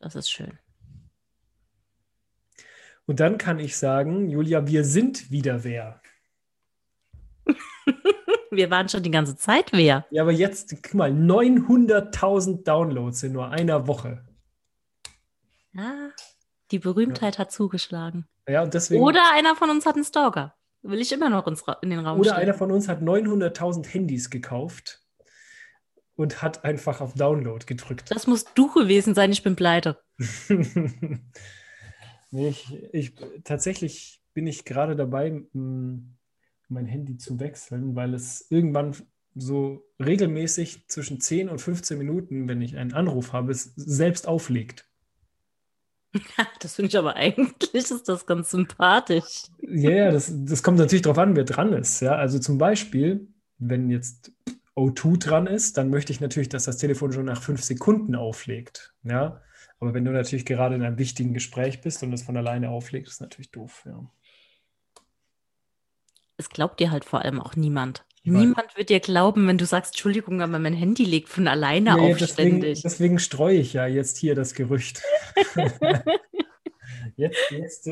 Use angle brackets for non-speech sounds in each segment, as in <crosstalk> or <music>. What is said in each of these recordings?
Das ist schön. Und dann kann ich sagen, Julia, wir sind wieder wer. <laughs> wir waren schon die ganze Zeit wer. Ja, aber jetzt, guck mal, 900.000 Downloads in nur einer Woche. Ja, die Berühmtheit ja. hat zugeschlagen. Ja, und deswegen, Oder einer von uns hat einen Stalker. Will ich immer noch ins, in den Raum Oder stellen. einer von uns hat 900.000 Handys gekauft und hat einfach auf Download gedrückt. Das musst du gewesen sein, ich bin pleite. <laughs> nee, ich, ich, tatsächlich bin ich gerade dabei, mein Handy zu wechseln, weil es irgendwann so regelmäßig zwischen 10 und 15 Minuten, wenn ich einen Anruf habe, es selbst auflegt. <laughs> Das finde ich aber eigentlich ist das ganz sympathisch. Ja, yeah, das, das kommt natürlich darauf an, wer dran ist. Ja? Also zum Beispiel, wenn jetzt O2 dran ist, dann möchte ich natürlich, dass das Telefon schon nach fünf Sekunden auflegt. Ja? Aber wenn du natürlich gerade in einem wichtigen Gespräch bist und es von alleine auflegt, ist natürlich doof. Ja. Es glaubt dir halt vor allem auch niemand. Niemand wird dir glauben, wenn du sagst, Entschuldigung, aber mein Handy legt von alleine nee, auf deswegen, ständig. Deswegen streue ich ja jetzt hier das Gerücht. <laughs> jetzt, jetzt,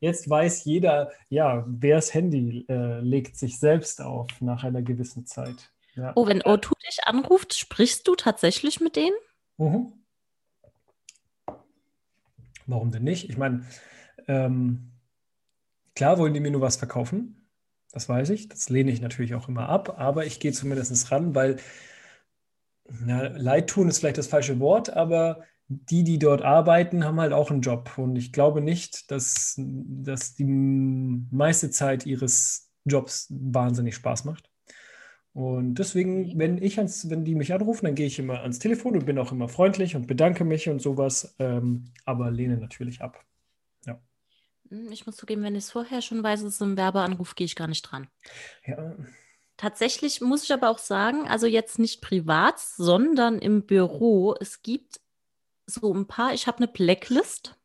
jetzt weiß jeder, ja, wer's Handy äh, legt sich selbst auf nach einer gewissen Zeit. Ja. Oh, wenn O2 dich anruft, sprichst du tatsächlich mit denen? Mhm. Warum denn nicht? Ich meine, ähm, klar wollen die mir nur was verkaufen. Das weiß ich. Das lehne ich natürlich auch immer ab, aber ich gehe zumindest ran, weil na, Leid tun ist vielleicht das falsche Wort, aber die, die dort arbeiten, haben halt auch einen Job. Und ich glaube nicht, dass, dass die meiste Zeit ihres Jobs wahnsinnig Spaß macht. Und deswegen, wenn ich ans, wenn die mich anrufen, dann gehe ich immer ans Telefon und bin auch immer freundlich und bedanke mich und sowas, ähm, aber lehne natürlich ab. Hm, ich muss zugeben, wenn ich es vorher schon weiß, es ist ein Werbeanruf, gehe ich gar nicht dran. Ja. Tatsächlich muss ich aber auch sagen, also jetzt nicht privat, sondern im Büro, es gibt so ein paar, ich habe eine Blacklist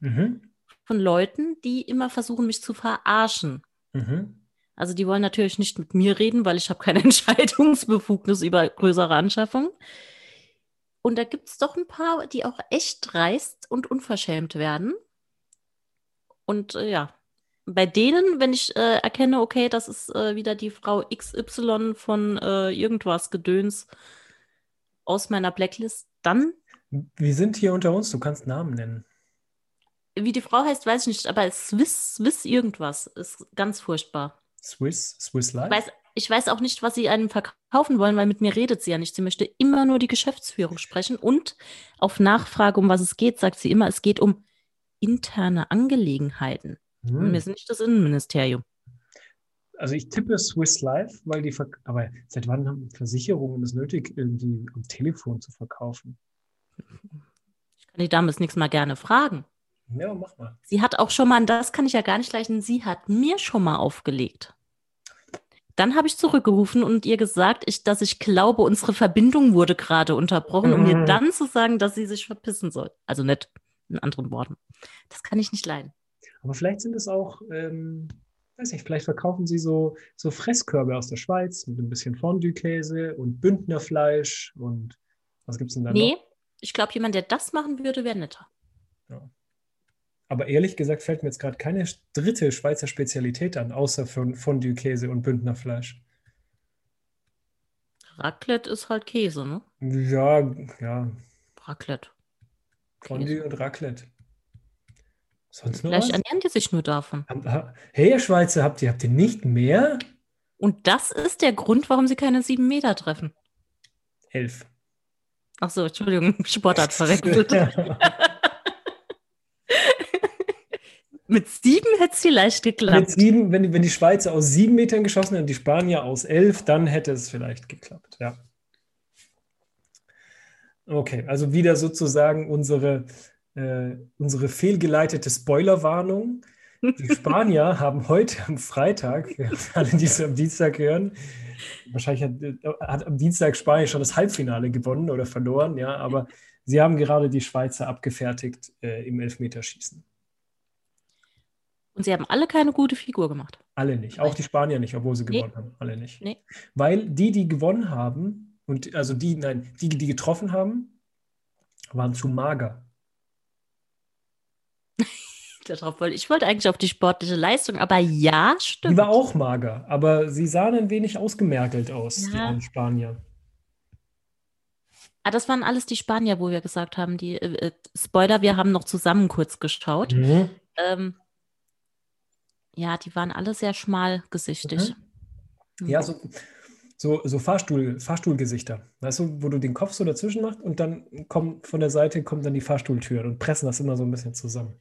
mhm. von Leuten, die immer versuchen, mich zu verarschen. Mhm. Also die wollen natürlich nicht mit mir reden, weil ich habe keine <laughs> Entscheidungsbefugnis über größere Anschaffungen. Und da gibt es doch ein paar, die auch echt dreist und unverschämt werden. Und äh, ja, bei denen, wenn ich äh, erkenne, okay, das ist äh, wieder die Frau XY von äh, irgendwas Gedöns aus meiner Blacklist, dann. Wir sind hier unter uns, du kannst Namen nennen. Wie die Frau heißt, weiß ich nicht, aber Swiss, Swiss irgendwas ist ganz furchtbar. Swiss, Swiss Life? Ich weiß, ich weiß auch nicht, was sie einem verkaufen wollen, weil mit mir redet sie ja nicht. Sie möchte immer nur die Geschäftsführung sprechen und auf Nachfrage, um was es geht, sagt sie immer, es geht um interne Angelegenheiten. Hm. Wir sind nicht das Innenministerium. Also ich tippe Swiss Life, weil die, Ver aber seit wann haben Versicherungen es nötig, irgendwie am Telefon zu verkaufen? Ich kann die Dame das nächste Mal gerne fragen. Ja, mach mal. Sie hat auch schon mal, das kann ich ja gar nicht leisten, sie hat mir schon mal aufgelegt. Dann habe ich zurückgerufen und ihr gesagt, ich, dass ich glaube, unsere Verbindung wurde gerade unterbrochen, um mhm. ihr dann zu sagen, dass sie sich verpissen soll. Also nicht in anderen Worten. Das kann ich nicht leiden. Aber vielleicht sind es auch, ähm, weiß nicht, vielleicht verkaufen sie so, so Fresskörbe aus der Schweiz mit ein bisschen Fondue-Käse und Bündnerfleisch und was gibt es denn da nee, noch? ich glaube, jemand, der das machen würde, wäre netter. Aber ehrlich gesagt fällt mir jetzt gerade keine dritte Schweizer Spezialität an, außer Fondue-Käse und Bündnerfleisch. Raclette ist halt Käse, ne? Ja, ja. Raclette. Fondue und Raclette. Sonst noch Vielleicht was? ernähren die sich nur davon. Hey, ihr Schweizer, habt ihr, habt ihr nicht mehr? Und das ist der Grund, warum sie keine sieben Meter treffen. Elf. Ach so, Entschuldigung, <laughs> Sportart verwechselt. <laughs> Mit sieben hätte es vielleicht geklappt. Mit sieben, wenn, wenn die Schweizer aus sieben Metern geschossen hätten und die Spanier aus elf, dann hätte es vielleicht geklappt, ja. Okay, also wieder sozusagen unsere, äh, unsere fehlgeleitete Spoilerwarnung. Die <laughs> Spanier haben heute am Freitag, <laughs> alle, die es am Dienstag hören, wahrscheinlich hat, hat, am Dienstag Spanien schon das Halbfinale gewonnen oder verloren, ja, aber sie haben gerade die Schweizer abgefertigt äh, im Elfmeterschießen. Und sie haben alle keine gute Figur gemacht. Alle nicht, auch die Spanier nicht, obwohl sie gewonnen nee. haben. Alle nicht. Nee. Weil die, die gewonnen haben, Und also die, nein, die, die getroffen haben, waren zu mager. <laughs> Darauf wollte, ich wollte eigentlich auf die sportliche Leistung, aber ja, stimmt. Die war auch mager, aber sie sahen ein wenig ausgemergelt aus, ja. die Spanier. Ah, das waren alles die Spanier, wo wir gesagt haben, die äh, äh, Spoiler, wir haben noch zusammen kurz geschaut. Mhm. Ähm, ja, die waren alle sehr schmalgesichtig. Mhm. Ja, so, so, so Fahrstuhl, Fahrstuhlgesichter. Weißt du, wo du den Kopf so dazwischen machst und dann kommt von der Seite kommt dann die Fahrstuhltür und pressen das immer so ein bisschen zusammen.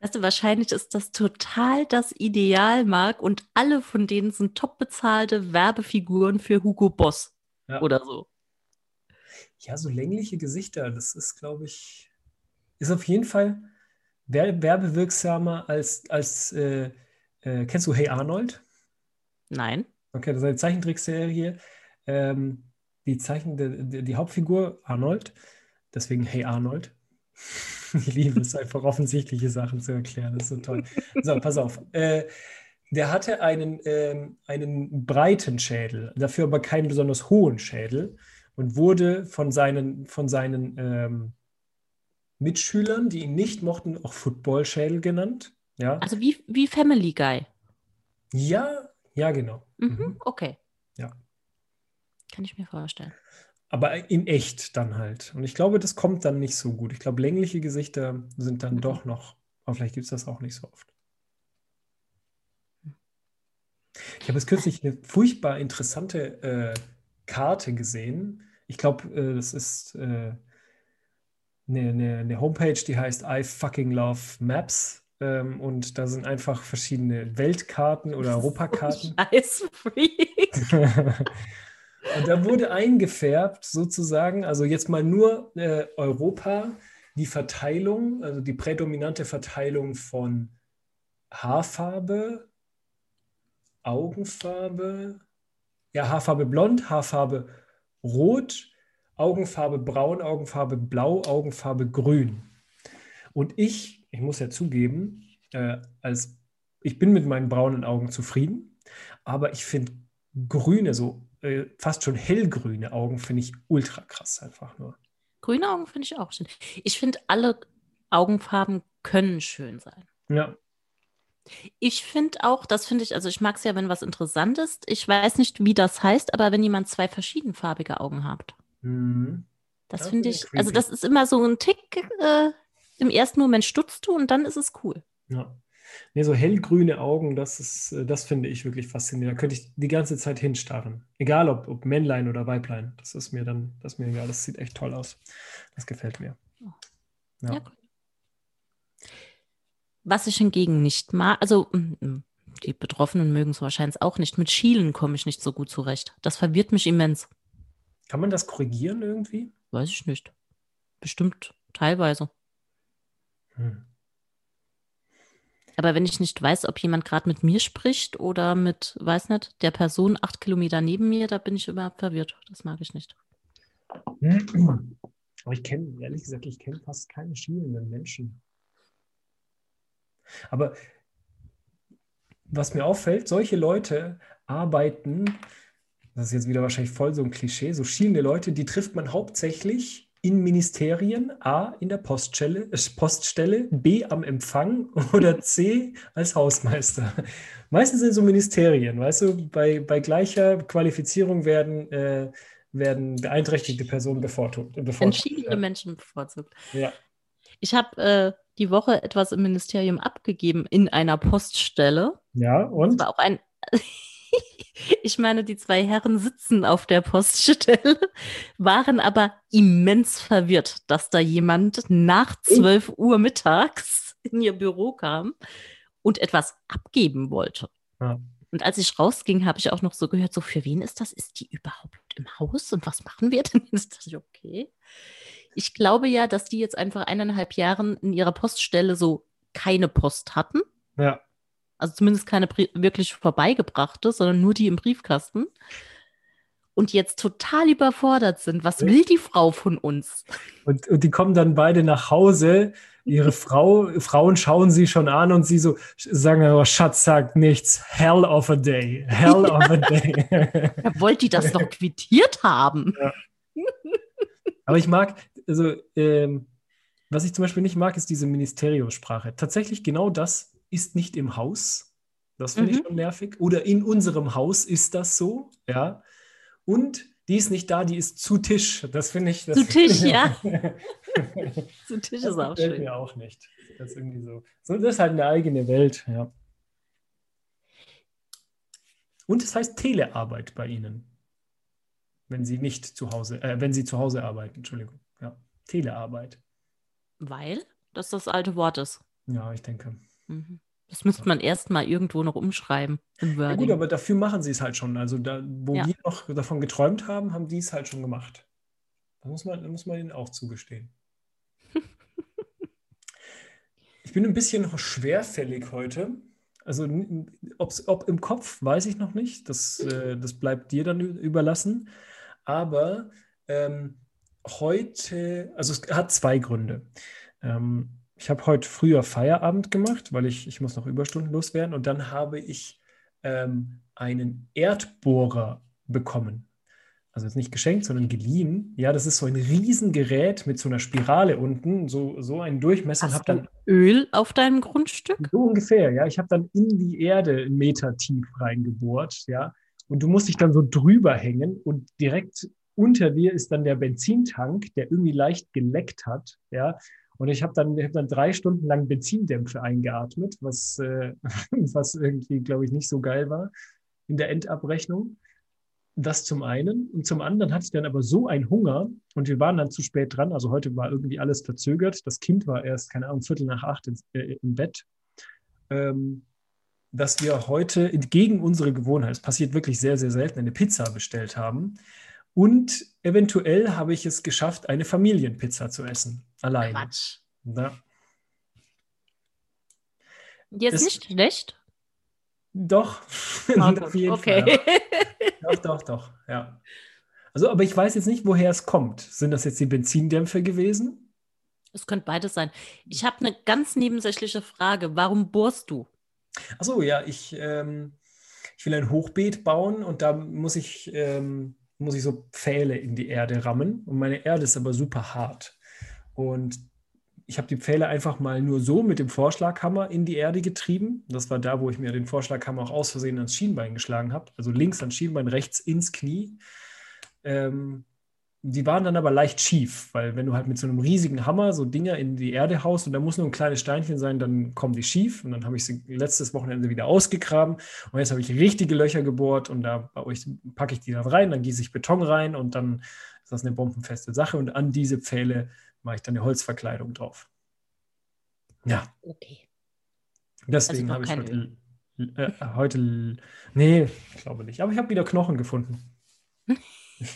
Weißt du, wahrscheinlich ist das total das Ideal, Marc, und alle von denen sind top bezahlte Werbefiguren für Hugo Boss ja. oder so. Ja, so längliche Gesichter, das ist, glaube ich, ist auf jeden Fall werbewirksamer als, als äh, äh, kennst du Hey Arnold? Nein. Okay, das ist eine Zeichentrickserie. Ähm, die, Zeichen, die, die Hauptfigur Arnold, deswegen Hey Arnold. <laughs> Ich liebe es einfach, offensichtliche Sachen zu erklären. Das ist so toll. So, pass auf. Äh, der hatte einen, ähm, einen breiten Schädel, dafür aber keinen besonders hohen Schädel und wurde von seinen, von seinen ähm, Mitschülern, die ihn nicht mochten, auch Football-Schädel genannt. Ja. Also wie, wie Family Guy. Ja, ja, genau. Mhm, mhm. Okay. Ja. Kann ich mir vorstellen. Aber in echt dann halt. Und ich glaube, das kommt dann nicht so gut. Ich glaube, längliche Gesichter sind dann mhm. doch noch, aber vielleicht gibt es das auch nicht so oft. Ich habe jetzt kürzlich eine furchtbar interessante äh, Karte gesehen. Ich glaube, äh, das ist äh, eine, eine, eine, Homepage, die heißt I fucking love Maps. Ähm, und da sind einfach verschiedene Weltkarten oder Europakarten. <laughs> Scheiß Freak. <laughs> und da wurde eingefärbt, sozusagen, also jetzt mal nur äh, Europa, die Verteilung, also die prädominante Verteilung von Haarfarbe, Augenfarbe, ja, Haarfarbe blond, Haarfarbe rot, Augenfarbe braun, Augenfarbe blau, Augenfarbe grün. Und ich, ich muss ja zugeben, äh, als ich bin mit meinen braunen Augen zufrieden, aber ich finde grüne, so äh, fast schon hellgrüne Augen, finde ich ultra krass einfach nur. Grüne Augen finde ich auch schön. Ich finde, alle Augenfarben können schön sein. Ja. Ich finde auch, das finde ich, also ich mag es ja, wenn was interessant ist. Ich weiß nicht, wie das heißt, aber wenn jemand zwei verschiedenfarbige Augen hat. Mhm. Das, das finde ich, creepy. also das ist immer so ein Tick, äh, im ersten Moment stutzt du und dann ist es cool. Ja. Nee, so hellgrüne Augen, das ist, äh, das finde ich wirklich faszinierend. Da könnte ich die ganze Zeit hinstarren. Egal ob, ob Männlein oder Weiblein. Das ist mir dann, das ist mir egal. Das sieht echt toll aus. Das gefällt mir. Ja. ja was ich hingegen nicht mag, also mm, mm, die Betroffenen mögen es wahrscheinlich auch nicht. Mit Schielen komme ich nicht so gut zurecht. Das verwirrt mich immens. Kann man das korrigieren irgendwie? Weiß ich nicht. Bestimmt teilweise. Hm. Aber wenn ich nicht weiß, ob jemand gerade mit mir spricht oder mit, weiß nicht, der Person acht Kilometer neben mir, da bin ich überhaupt verwirrt. Das mag ich nicht. Aber ich kenne, ehrlich gesagt, ich kenne fast keine schielenden Menschen. Aber was mir auffällt, solche Leute arbeiten, das ist jetzt wieder wahrscheinlich voll so ein Klischee, so schielende Leute, die trifft man hauptsächlich in Ministerien, A in der Poststelle, äh, Poststelle, B am Empfang <laughs> oder C als Hausmeister. Meistens sind so Ministerien, weißt du, bei, bei gleicher Qualifizierung werden, äh, werden beeinträchtigte Personen bevorzugt. bevorzugt Entschiedene ja. Menschen bevorzugt. Ja. Ich habe äh, die Woche etwas im Ministerium abgegeben in einer Poststelle. Ja, und? Das war auch ein. <laughs> <laughs> ich meine, die zwei Herren sitzen auf der Poststelle, <laughs> waren aber immens verwirrt, dass da jemand nach 12 Uhr mittags <laughs> in ihr Büro kam und etwas abgeben wollte. Ja. Und als ich rausging, habe ich auch noch so gehört, so für wen ist das? Ist die überhaupt im Haus und was machen wir denn? Ist das okay? ich glaube ja, dass die jetzt einfach eineinhalb Jahren in ihrer Poststelle so keine Post hatten. Ja. Also zumindest keine wirklich vorbeigebrachte, sondern nur die im Briefkasten. Und jetzt total überfordert sind. Was will die Frau von uns? Und, und die kommen dann beide nach Hause. Ihre <laughs> Frau, Frauen schauen sie schon an und sie so sagen, oh, Schatz sagt nichts. Hell of a day. Hell ja. of a day. <laughs> Ja, wollt die das noch quittiert haben? Ja. Aber ich mag, also, ähm, was ich zum Beispiel nicht mag, ist diese Ministeriumssprache. Tatsächlich genau das ist nicht im Haus. Das finde mhm. ich schon nervig. Oder in unserem Haus ist das so, ja. Und die ist nicht da, die ist zu Tisch. Das finde ich. Das zu Tisch, ja. <laughs> zu Tisch ist auch schön. mir auch nicht. Das ist irgendwie so. so. Das ist halt eine eigene Welt, ja. Und es heißt Telearbeit bei Ihnen. Wenn Sie nicht zu Hause, äh, wenn Sie zu Hause arbeiten, Entschuldigung. Ja. Telearbeit. Weil das das alte Wort ist. Ja, ich denke. Mhm. Das müsste man erst mal irgendwo noch umschreiben. Ja, gut, aber dafür machen sie es halt schon. Also da, wo ja. wir noch davon geträumt haben, haben die es halt schon gemacht. Da muss man, da muss man ihnen auch zugestehen. <laughs> ich bin ein bisschen schwerfällig heute. Also ob im Kopf, weiß ich noch nicht. Das, äh, das bleibt dir dann überlassen. Aber ähm, heute, also es hat zwei Gründe. Ähm, ich habe heute früher Feierabend gemacht, weil ich, ich muss noch Überstunden loswerden. Und dann habe ich ähm, einen Erdbohrer bekommen. Also jetzt nicht geschenkt, sondern geliehen. Ja, das ist so ein Riesengerät mit so einer Spirale unten, so, so einen Durchmesser. Hast du Öl auf deinem Grundstück? So ungefähr, ja. Ich habe dann in die Erde einen Meter tief reingebohrt, ja. Und du musst dich dann so drüber hängen und direkt unter dir ist dann der Benzintank, der irgendwie leicht geleckt hat, ja. Und ich habe dann, hab dann drei Stunden lang Benzindämpfe eingeatmet, was, äh, <laughs> was irgendwie, glaube ich, nicht so geil war in der Endabrechnung. Das zum einen. Und zum anderen hatte ich dann aber so einen Hunger und wir waren dann zu spät dran. Also heute war irgendwie alles verzögert. Das Kind war erst, keine Ahnung, Viertel nach acht ins, äh, im Bett. Ähm, dass wir heute entgegen unsere Gewohnheit, es passiert wirklich sehr, sehr selten, eine Pizza bestellt haben. Und eventuell habe ich es geschafft, eine Familienpizza zu essen. Allein. Quatsch. Ja. Die ist nicht schlecht? Doch. <laughs> Auf jeden okay. Fall, ja. <laughs> Doch, doch, doch, ja. Also, aber ich weiß jetzt nicht, woher es kommt. Sind das jetzt die Benzindämpfe gewesen? Es könnte beides sein. Ich habe eine ganz nebensächliche Frage. Warum bohrst du? Achso, ja, ich, ähm, ich will ein Hochbeet bauen und da muss ich ähm, muss ich so Pfähle in die Erde rammen. Und meine Erde ist aber super hart. Und ich habe die Pfähle einfach mal nur so mit dem Vorschlaghammer in die Erde getrieben. Das war da, wo ich mir den Vorschlaghammer auch aus Versehen ans Schienbein geschlagen habe. Also links ans Schienbein, rechts ins Knie. Ähm, die waren dann aber leicht schief, weil wenn du halt mit so einem riesigen Hammer so Dinger in die Erde haust und da muss nur ein kleines Steinchen sein, dann kommen die schief. Und dann habe ich sie letztes Wochenende wieder ausgegraben und jetzt habe ich richtige Löcher gebohrt und da packe ich die dann rein, dann gieße ich Beton rein und dann ist das eine bombenfeste Sache und an diese Pfähle mache ich dann eine Holzverkleidung drauf. Ja. Okay. Deswegen also habe ich heute, äh, heute, nee, ich glaube nicht, aber ich habe wieder Knochen gefunden. <laughs>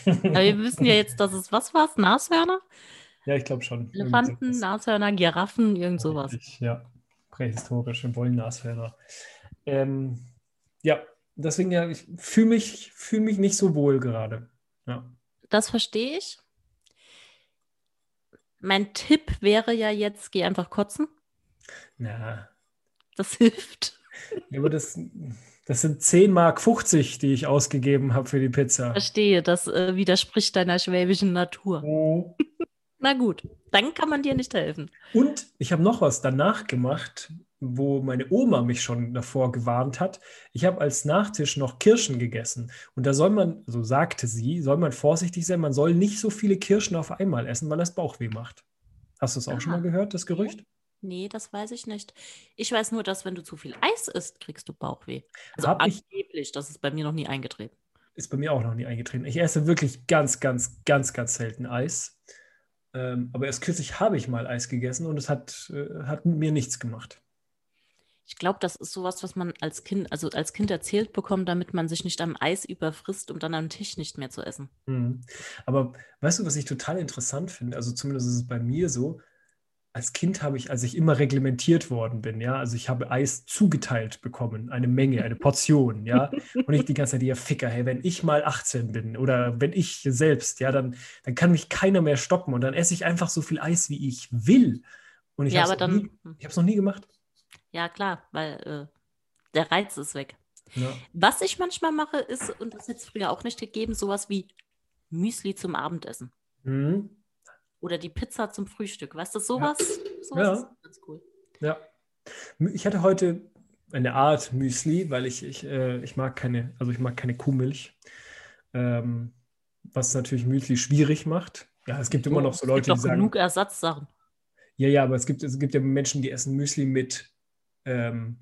Aber wir wissen ja jetzt, dass es was war, Nashörner? Ja, ich glaube schon. Elefanten, Nashörner, Giraffen, irgend sowas. Ja, prähistorische Wollnashörner. Ähm, ja, deswegen ja, ich fühle mich, fühl mich nicht so wohl gerade. Ja. Das verstehe ich. Mein Tipp wäre ja jetzt, geh einfach kotzen. Na. Das <laughs> hilft. Ja, aber das, das sind 10 Mark 50, die ich ausgegeben habe für die Pizza. Verstehe, das äh, widerspricht deiner schwäbischen Natur. Oh. <laughs> Na gut, dann kann man dir nicht helfen. Und ich habe noch was danach gemacht, wo meine Oma mich schon davor gewarnt hat. Ich habe als Nachtisch noch Kirschen gegessen. Und da soll man, so sagte sie, soll man vorsichtig sein, man soll nicht so viele Kirschen auf einmal essen, weil das Bauchweh macht. Hast du es auch Aha. schon mal gehört, das Gerücht? Nee, das weiß ich nicht. Ich weiß nur, dass wenn du zu viel Eis isst, kriegst du Bauchweh. Also Hab angeblich, ich, das ist bei mir noch nie eingetreten. Ist bei mir auch noch nie eingetreten. Ich esse wirklich ganz, ganz, ganz, ganz selten Eis. Ähm, aber erst kürzlich habe ich mal Eis gegessen und es hat, äh, hat mir nichts gemacht. Ich glaube, das ist sowas, was man als Kind, also als Kind erzählt bekommt, damit man sich nicht am Eis überfrisst, um dann am Tisch nicht mehr zu essen. Mhm. Aber weißt du, was ich total interessant finde? Also zumindest ist es bei mir so, als Kind habe ich, als ich immer reglementiert worden bin, ja, also ich habe Eis zugeteilt bekommen, eine Menge, eine <laughs> Portion, ja, und ich die ganze Zeit, ja, Ficker, hey, wenn ich mal 18 bin oder wenn ich selbst, ja, dann, dann kann mich keiner mehr stoppen und dann esse ich einfach so viel Eis, wie ich will. Und ich ja, habe es noch nie gemacht. Ja, klar, weil äh, der Reiz ist weg. Ja. Was ich manchmal mache, ist, und das hätte es früher auch nicht gegeben, sowas wie Müsli zum Abendessen. Mhm. Oder die Pizza zum Frühstück. Weißt du, sowas, ja. sowas ja. ist ganz cool. Ja. Ich hatte heute eine Art Müsli, weil ich, ich, äh, ich mag keine, also ich mag keine Kuhmilch. Ähm, was natürlich Müsli schwierig macht. Ja, es gibt immer noch so Leute, es gibt die sagen. genug Ersatzsachen. Ja, ja, aber es gibt, es gibt ja Menschen, die essen Müsli mit ähm,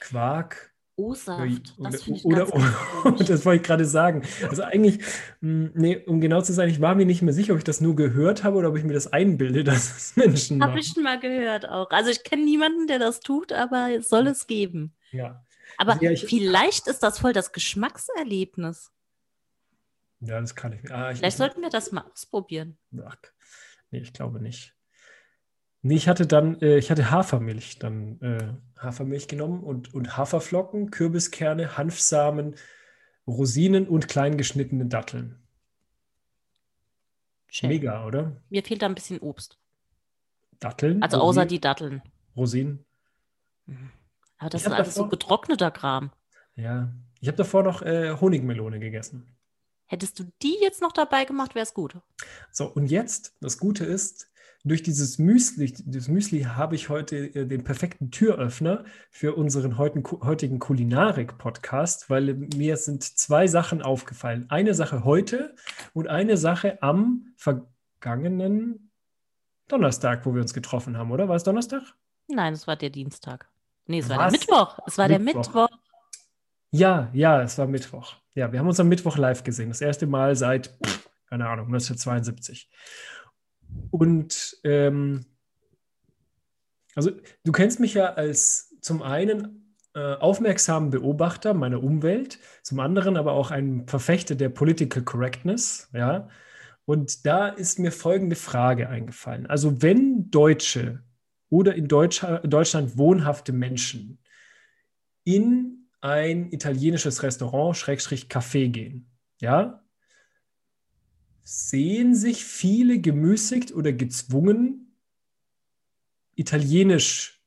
Quark. O-Saft, das finde ich oder, ganz, ganz <laughs> Das wollte ich gerade sagen. Also eigentlich, hm, nee, um genau zu sein, ich war mir nicht mehr sicher, ob ich das nur gehört habe oder ob ich mir das einbilde, <laughs> dass es Menschen Habe ich schon mal gehört auch. Also ich kenne niemanden, der das tut, aber es soll es geben. Ja. Aber ja, ich, vielleicht ist das voll das Geschmackserlebnis. Ja, das kann ich. Ah, ich Vielleicht sollten wir das mal ausprobieren. Ach, nee, ich glaube nicht. Nee, ich hatte dann, äh, ich hatte Hafermilch, dann äh, Hafermilch genommen und, und Haferflocken, Kürbiskerne, Hanfsamen, Rosinen und klein geschnittene Datteln. Schön. Mega, oder? Mir fehlt da ein bisschen Obst. Datteln? Also Rosinen, außer die Datteln. Rosinen. Aber das ist alles davor, so getrockneter Kram. Ja. Ich habe davor noch äh, Honigmelone gegessen. Hättest du die jetzt noch dabei gemacht, wäre es gut. So, und jetzt, das Gute ist, durch dieses Müsli, dieses Müsli habe ich heute äh, den perfekten Türöffner für unseren heutigen Kulinarik-Podcast, weil mir sind zwei Sachen aufgefallen. Eine Sache heute und eine Sache am vergangenen Donnerstag, wo wir uns getroffen haben, oder? War es Donnerstag? Nein, es war der Dienstag. Nee, es war Was? der Mittwoch. Es war Mittwoch. der Mittwoch. Ja, ja, es war Mittwoch. Ja, wir haben uns am Mittwoch live gesehen. Das erste Mal seit, keine Ahnung, 1972. Und ähm, also du kennst mich ja als zum einen äh, aufmerksamen Beobachter meiner Umwelt, zum anderen aber auch ein Verfechter der Political Correctness, ja. Und da ist mir folgende Frage eingefallen. Also wenn Deutsche oder in Deutsch, Deutschland wohnhafte Menschen in ein italienisches Restaurant, Schrägstrich Café gehen, ja, sehen sich viele gemüßigt oder gezwungen, Italienisch,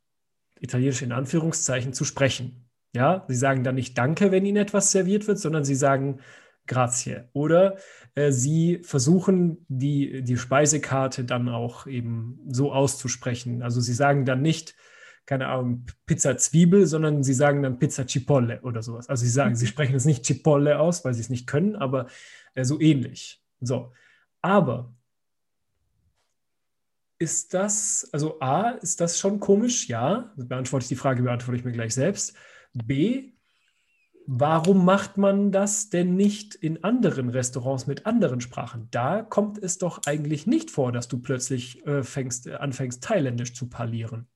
Italienisch in Anführungszeichen, zu sprechen. Ja, sie sagen dann nicht Danke, wenn ihnen etwas serviert wird, sondern sie sagen Grazie. Oder äh, sie versuchen, die, die Speisekarte dann auch eben so auszusprechen. Also sie sagen dann nicht, keine Ahnung, Pizza Zwiebel, sondern sie sagen dann Pizza Cipolle oder sowas. Also sie sagen, sie sprechen es nicht Cipolle aus, weil sie es nicht können, aber äh, so ähnlich. So, aber ist das, also A, ist das schon komisch? Ja, beantworte ich die Frage, beantworte ich mir gleich selbst. B, warum macht man das denn nicht in anderen Restaurants mit anderen Sprachen? Da kommt es doch eigentlich nicht vor, dass du plötzlich äh, fängst, anfängst, Thailändisch zu parlieren.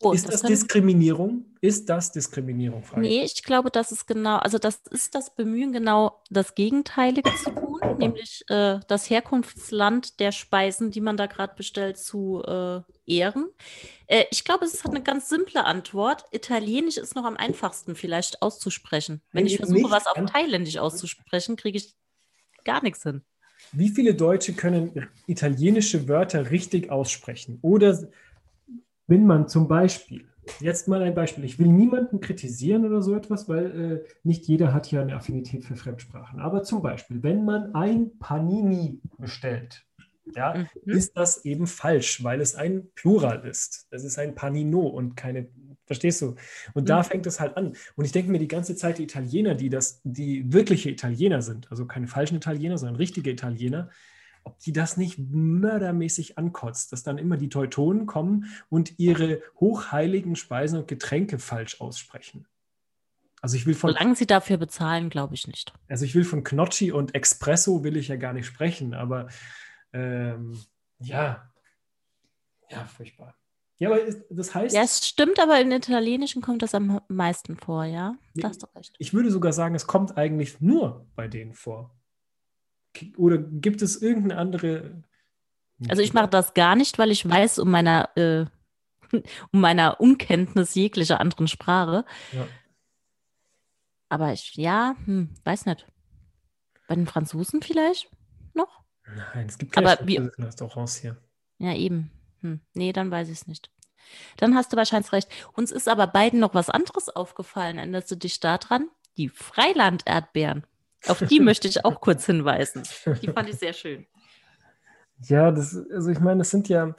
Oh, ist das, das Diskriminierung? Ist das Diskriminierung? Frage. Nee, ich glaube, das ist genau, also das ist das Bemühen, genau das Gegenteilige zu tun, nämlich äh, das Herkunftsland der Speisen, die man da gerade bestellt, zu äh, ehren. Äh, ich glaube, es hat eine ganz simple Antwort. Italienisch ist noch am einfachsten vielleicht auszusprechen. Wenn ich versuche, was auf Thailändisch auszusprechen, kriege ich gar nichts hin. Wie viele Deutsche können italienische Wörter richtig aussprechen? Oder wenn man zum Beispiel, jetzt mal ein Beispiel, ich will niemanden kritisieren oder so etwas, weil äh, nicht jeder hat ja eine Affinität für Fremdsprachen. Aber zum Beispiel, wenn man ein Panini bestellt, ja, mhm. ist das eben falsch, weil es ein Plural ist. Es ist ein Panino und keine, verstehst du? Und mhm. da fängt es halt an. Und ich denke mir die ganze Zeit, die Italiener, die das, die wirkliche Italiener sind, also keine falschen Italiener, sondern richtige Italiener, ob die das nicht mördermäßig ankotzt, dass dann immer die Teutonen kommen und ihre hochheiligen Speisen und Getränke falsch aussprechen. Also ich will von. Solange sie dafür bezahlen, glaube ich nicht. Also ich will von Knocci und Espresso will ich ja gar nicht sprechen, aber ähm, ja. Ja, furchtbar. Ja, aber das heißt. Ja, es stimmt, aber in Italienischen kommt das am meisten vor, ja? Da hast du recht. Ich würde sogar sagen, es kommt eigentlich nur bei denen vor. Oder gibt es irgendeine andere? Also ich mache das gar nicht, weil ich weiß um meiner, äh, <laughs> um meiner Unkenntnis jeglicher anderen Sprache. Ja. Aber ich, ja, hm, weiß nicht. Bei den Franzosen vielleicht noch? Nein, es gibt keine Restaurants hier. Ja, eben. Hm. Nee, dann weiß ich es nicht. Dann hast du wahrscheinlich recht. Uns ist aber beiden noch was anderes aufgefallen. Erinnerst du dich daran? Die Freiland-Erdbeeren. Auf die möchte ich auch kurz hinweisen. Die fand ich sehr schön. Ja, das, also ich meine, das sind ja,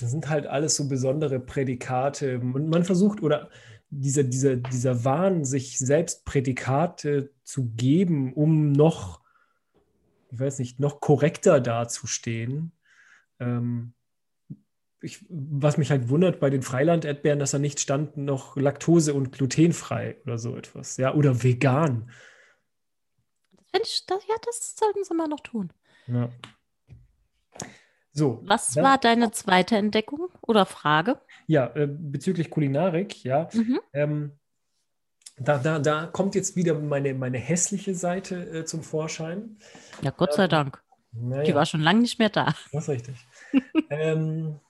das sind halt alles so besondere Prädikate. Und man versucht, oder dieser, dieser, dieser Wahn, sich selbst Prädikate zu geben, um noch, ich weiß nicht, noch korrekter dazustehen. Ähm, ich, was mich halt wundert bei den Freiland-Erdbeeren, dass da nicht stand noch Laktose- und glutenfrei oder so etwas. Ja, oder vegan. Das ja, das sollten sie mal noch tun. Ja. So. Was dann, war deine zweite Entdeckung oder Frage? Ja, äh, bezüglich Kulinarik, ja. Mhm. Ähm, da, da, da kommt jetzt wieder meine, meine hässliche Seite äh, zum Vorschein. Ja, Gott sei ähm, Dank. Naja. Die war schon lange nicht mehr da. Das ist richtig. <laughs> ähm,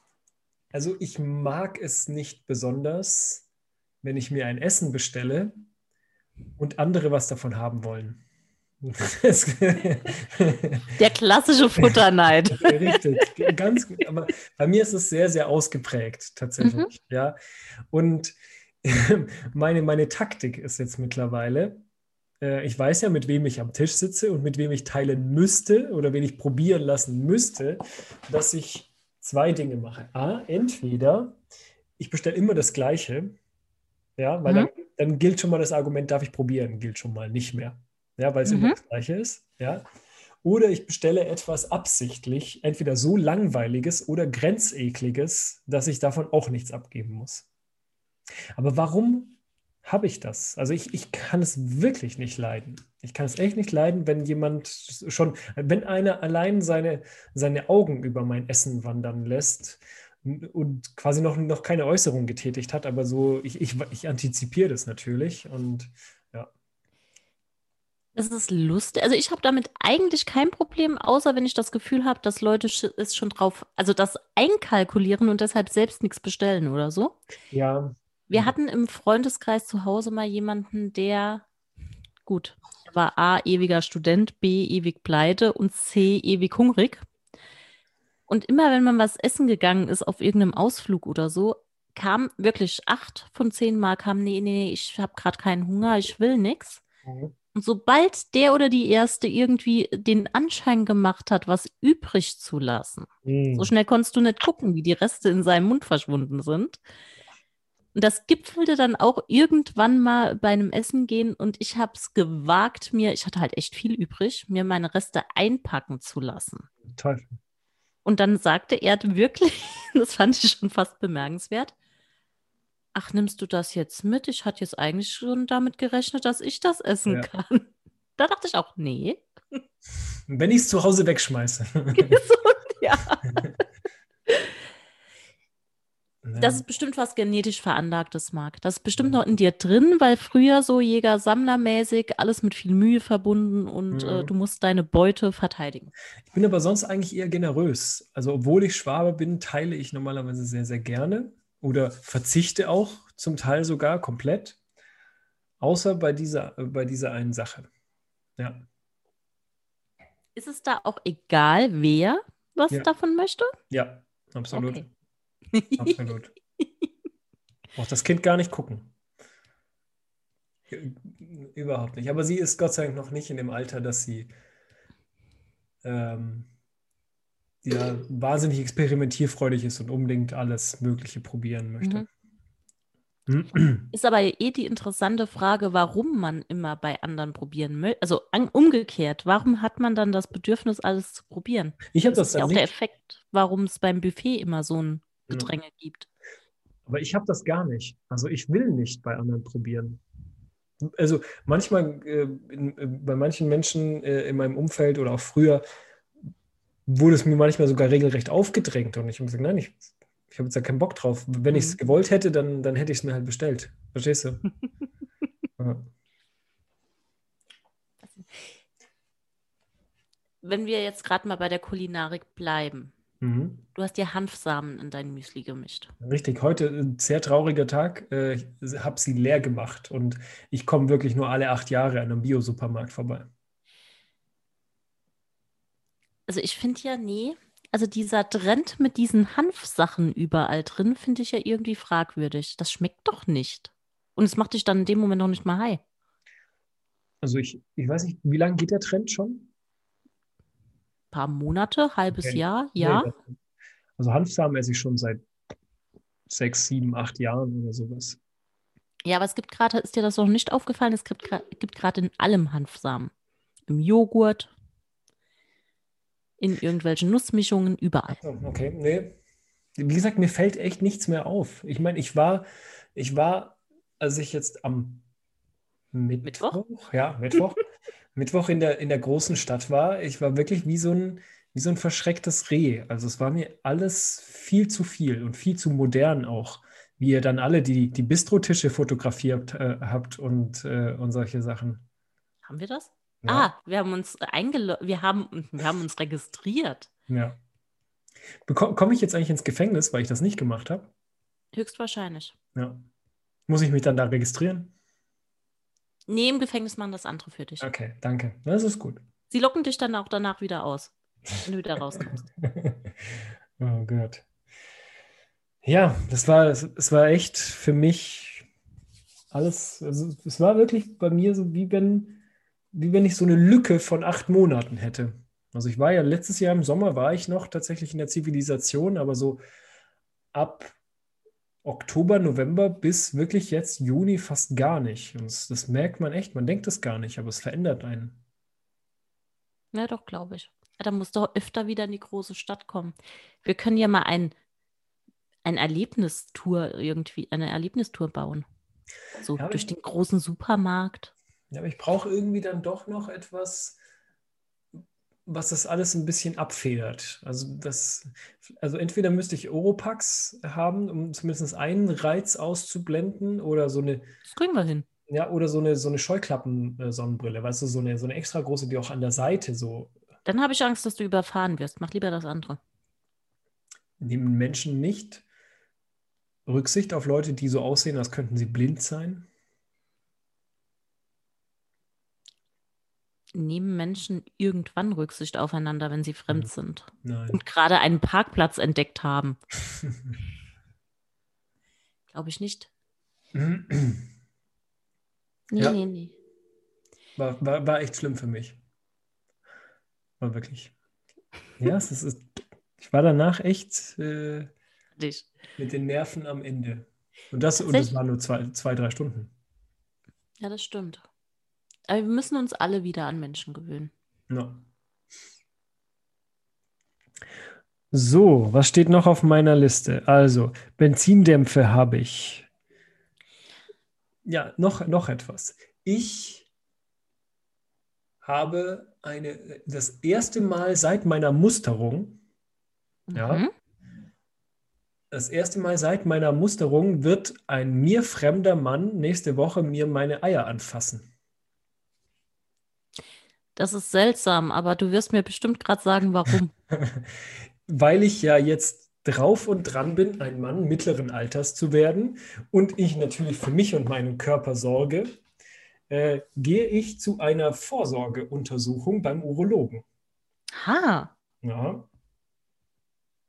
also ich mag es nicht besonders, wenn ich mir ein Essen bestelle und andere was davon haben wollen. <laughs> Der klassische Futterneid. <laughs> Richtig, ganz gut. Aber bei mir ist es sehr, sehr ausgeprägt, tatsächlich. Mhm. Ja. Und <laughs> meine, meine Taktik ist jetzt mittlerweile, äh, ich weiß ja, mit wem ich am Tisch sitze und mit wem ich teilen müsste oder wen ich probieren lassen müsste, dass ich zwei Dinge mache. A, entweder ich bestelle immer das Gleiche, ja, weil mhm. dann, dann gilt schon mal das Argument, darf ich probieren, gilt schon mal nicht mehr ja, weil es mhm. immer das Gleiche ist, ja. Oder ich bestelle etwas absichtlich, entweder so langweiliges oder grenzekliges, dass ich davon auch nichts abgeben muss. Aber warum habe ich das? Also ich, ich kann es wirklich nicht leiden. Ich kann es echt nicht leiden, wenn jemand schon, wenn einer allein seine, seine Augen über mein Essen wandern lässt und quasi noch, noch keine Äußerung getätigt hat, aber so, ich, ich, ich antizipiere das natürlich und das ist lustig. Also ich habe damit eigentlich kein Problem, außer wenn ich das Gefühl habe, dass Leute es schon drauf, also das einkalkulieren und deshalb selbst nichts bestellen oder so. Ja. Wir hatten im Freundeskreis zu Hause mal jemanden, der, gut, war A, ewiger Student, B, ewig pleite und C, ewig hungrig. Und immer wenn man was essen gegangen ist auf irgendeinem Ausflug oder so, kam wirklich acht von zehn Mal kam, nee, nee, ich habe gerade keinen Hunger, ich will nichts. Mhm. Und sobald der oder die Erste irgendwie den Anschein gemacht hat, was übrig zu lassen, mm. so schnell konntest du nicht gucken, wie die Reste in seinem Mund verschwunden sind. Und das gipfelte dann auch irgendwann mal bei einem Essen gehen und ich habe es gewagt, mir, ich hatte halt echt viel übrig, mir meine Reste einpacken zu lassen. Toll. Und dann sagte er wirklich, <laughs> das fand ich schon fast bemerkenswert, ach, nimmst du das jetzt mit? Ich hatte jetzt eigentlich schon damit gerechnet, dass ich das essen ja. kann. <laughs> Da dachte ich auch, nee. Wenn ich es zu Hause wegschmeiße. <laughs> ja. <laughs> Das ist bestimmt was genetisch veranlagtes, Marc. Das ist bestimmt noch in dir drin, weil früher so Jäger-Sammler-mäßig alles mit viel Mühe verbunden und äh, mhm. äh, du musst deine Beute verteidigen. Ich bin aber sonst eigentlich eher generös. Also, obwohl ich Schwabe bin, teile ich normalerweise sehr, sehr gerne oder verzichte auch zum Teil sogar komplett, außer bei dieser, bei dieser einen Sache. Ja. Ist es da auch egal, wer was ja. davon möchte? Ja, absolut. Okay. absolut. <laughs> Braucht das Kind gar nicht gucken. Überhaupt nicht. Aber sie ist Gott sei Dank noch nicht in dem Alter, dass sie ähm, ja wahnsinnig experimentierfreudig ist und unbedingt alles Mögliche probieren möchte. Mhm. <clears throat> Ist aber eh die interessante Frage, warum man immer bei anderen probieren möchte. Also an, umgekehrt, warum hat man dann das Bedürfnis, alles zu probieren? Ich habe das, das ist ja auch nicht. der Effekt, warum es beim Buffet immer so ein Gedränge ja. gibt. Aber ich habe das gar nicht. Also ich will nicht bei anderen probieren. Also manchmal äh, in, äh, bei manchen Menschen äh, in meinem Umfeld oder auch früher wurde es mir manchmal sogar regelrecht aufgedrängt und ich habe gesagt, nein, ich, ich habe jetzt da keinen Bock drauf. Wenn mhm. ich es gewollt hätte, dann, dann hätte ich es mir halt bestellt. Verstehst du? <laughs> ja. Wenn wir jetzt gerade mal bei der Kulinarik bleiben. Mhm. Du hast dir Hanfsamen in dein Müsli gemischt. Richtig, heute ein sehr trauriger Tag. Äh, ich habe sie leer gemacht und ich komme wirklich nur alle acht Jahre an einem Biosupermarkt vorbei. Also ich finde ja, nee, also dieser Trend mit diesen Hanfsachen überall drin, finde ich ja irgendwie fragwürdig. Das schmeckt doch nicht. Und es macht dich dann in dem Moment noch nicht mal high. Also ich, ich weiß nicht, wie lange geht der Trend schon? Ein paar Monate, halbes okay. Jahr, ja. Nee, also Hanfsamen esse ich schon seit sechs, sieben, acht Jahren oder sowas. Ja, aber es gibt gerade, ist dir das noch nicht aufgefallen? Es gibt gerade in allem Hanfsamen. Im Joghurt, in irgendwelchen Nussmischungen, überall. Okay, nee. Wie gesagt, mir fällt echt nichts mehr auf. Ich meine, ich war, ich war, als ich jetzt am Mittwoch, Mittwoch? ja, Mittwoch, <laughs> Mittwoch in der, in der großen Stadt war, ich war wirklich wie so ein, wie so ein verschrecktes Reh. Also es war mir alles viel zu viel und viel zu modern auch, wie ihr dann alle die, die Bistrotische fotografiert äh, habt und, äh, und solche Sachen. Haben wir das? Ja. Ah, wir haben uns eingeloggt, wir haben, wir haben uns registriert. Ja. Komme ich jetzt eigentlich ins Gefängnis, weil ich das nicht gemacht habe? Höchstwahrscheinlich. Ja. Muss ich mich dann da registrieren? Nee, im Gefängnis machen das andere für dich. Okay, danke. Das ist gut. Sie locken dich dann auch danach wieder aus, wenn du wieder rauskommst. <laughs> oh Gott. Ja, das war, es war echt für mich alles, also es war wirklich bei mir so, wie wenn, wie wenn ich so eine Lücke von acht Monaten hätte. Also ich war ja letztes Jahr im Sommer, war ich noch tatsächlich in der Zivilisation, aber so ab Oktober, November bis wirklich jetzt Juni fast gar nicht. Und das, das merkt man echt, man denkt es gar nicht, aber es verändert einen. Ja, doch, glaube ich. Da musst du öfter wieder in die große Stadt kommen. Wir können ja mal ein, ein Erlebnistour irgendwie, eine Erlebnistour bauen. So ja, durch den großen Supermarkt. Ja, aber ich brauche irgendwie dann doch noch etwas, was das alles ein bisschen abfedert. Also das, also entweder müsste ich Oropax haben, um zumindest einen Reiz auszublenden, oder so eine. Das kriegen wir hin. Ja, oder so eine, so eine Scheuklappen-Sonnenbrille, weißt du, so eine, so eine extra große, die auch an der Seite so. Dann habe ich Angst, dass du überfahren wirst. Mach lieber das andere. Nehmen Menschen nicht Rücksicht auf Leute, die so aussehen, als könnten sie blind sein? Nehmen Menschen irgendwann Rücksicht aufeinander, wenn sie fremd hm. sind Nein. und gerade einen Parkplatz entdeckt haben? <laughs> Glaube ich nicht. <clears throat> nee, ja. nee, nee. War, war, war echt schlimm für mich. War wirklich. Ja, es ist, ich war danach echt äh, mit den Nerven am Ende. Und das, und das waren nur zwei, zwei, drei Stunden. Ja, das stimmt. Aber wir müssen uns alle wieder an Menschen gewöhnen. Ja. So, was steht noch auf meiner Liste? Also, Benzindämpfe habe ich. Ja, noch, noch etwas. Ich habe eine, das erste Mal seit meiner Musterung, mhm. ja, das erste Mal seit meiner Musterung wird ein mir fremder Mann nächste Woche mir meine Eier anfassen. Das ist seltsam, aber du wirst mir bestimmt gerade sagen, warum. <laughs> Weil ich ja jetzt drauf und dran bin, ein Mann mittleren Alters zu werden und ich natürlich für mich und meinen Körper sorge, äh, gehe ich zu einer Vorsorgeuntersuchung beim Urologen. Ha. Ja.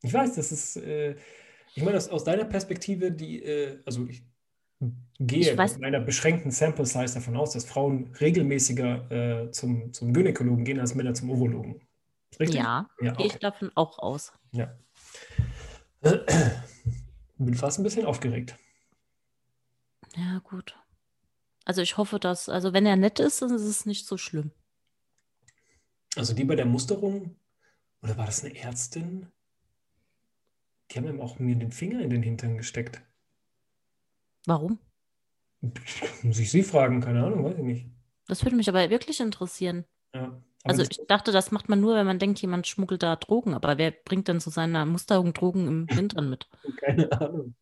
Ich weiß, das ist, äh, ich meine, aus, aus deiner Perspektive, die, äh, also ich gehe mit meiner beschränkten Sample Size davon aus, dass Frauen regelmäßiger äh, zum, zum Gynäkologen gehen als Männer zum Urologen. Richtig? Ja, ja gehe ich davon auch aus. Ja. <clears throat> Bin fast ein bisschen aufgeregt. Ja, gut. Also ich hoffe, dass, also wenn er nett ist, dann ist es nicht so schlimm. Also die bei der Musterung, oder war das eine Ärztin? Die haben ihm auch mir den Finger in den Hintern gesteckt. Warum? Muss ich Sie fragen, keine Ahnung, weiß ich nicht. Das würde mich aber wirklich interessieren. Ja, also ich dachte, das macht man nur, wenn man denkt, jemand schmuggelt da Drogen, aber wer bringt denn zu seiner Musterung Drogen im Hintern mit? <laughs> Keine Ahnung.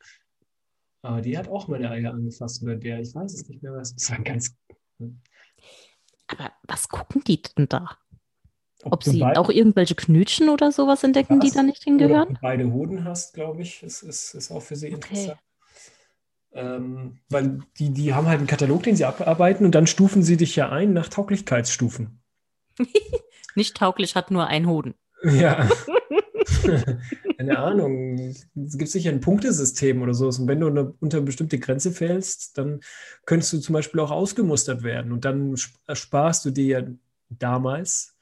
Aber die hat auch meine Eier angefasst oder der, ich weiß es nicht mehr, was. Das war ganz. Aber was gucken die denn da? Ob, Ob sie auch irgendwelche Knötchen oder sowas entdecken, die da nicht hingehören? Oder ob du beide Hoden hast, glaube ich, ist, ist, ist auch für sie interessant. Okay. Ähm, weil die, die haben halt einen Katalog, den sie abarbeiten und dann stufen sie dich ja ein nach Tauglichkeitsstufen. <laughs> Nicht tauglich hat nur ein Hoden. Ja. <laughs> Keine Ahnung. Es gibt sicher ein Punktesystem oder so. Und wenn du eine, unter eine bestimmte Grenze fällst, dann könntest du zum Beispiel auch ausgemustert werden. Und dann ersparst du dir ja damals,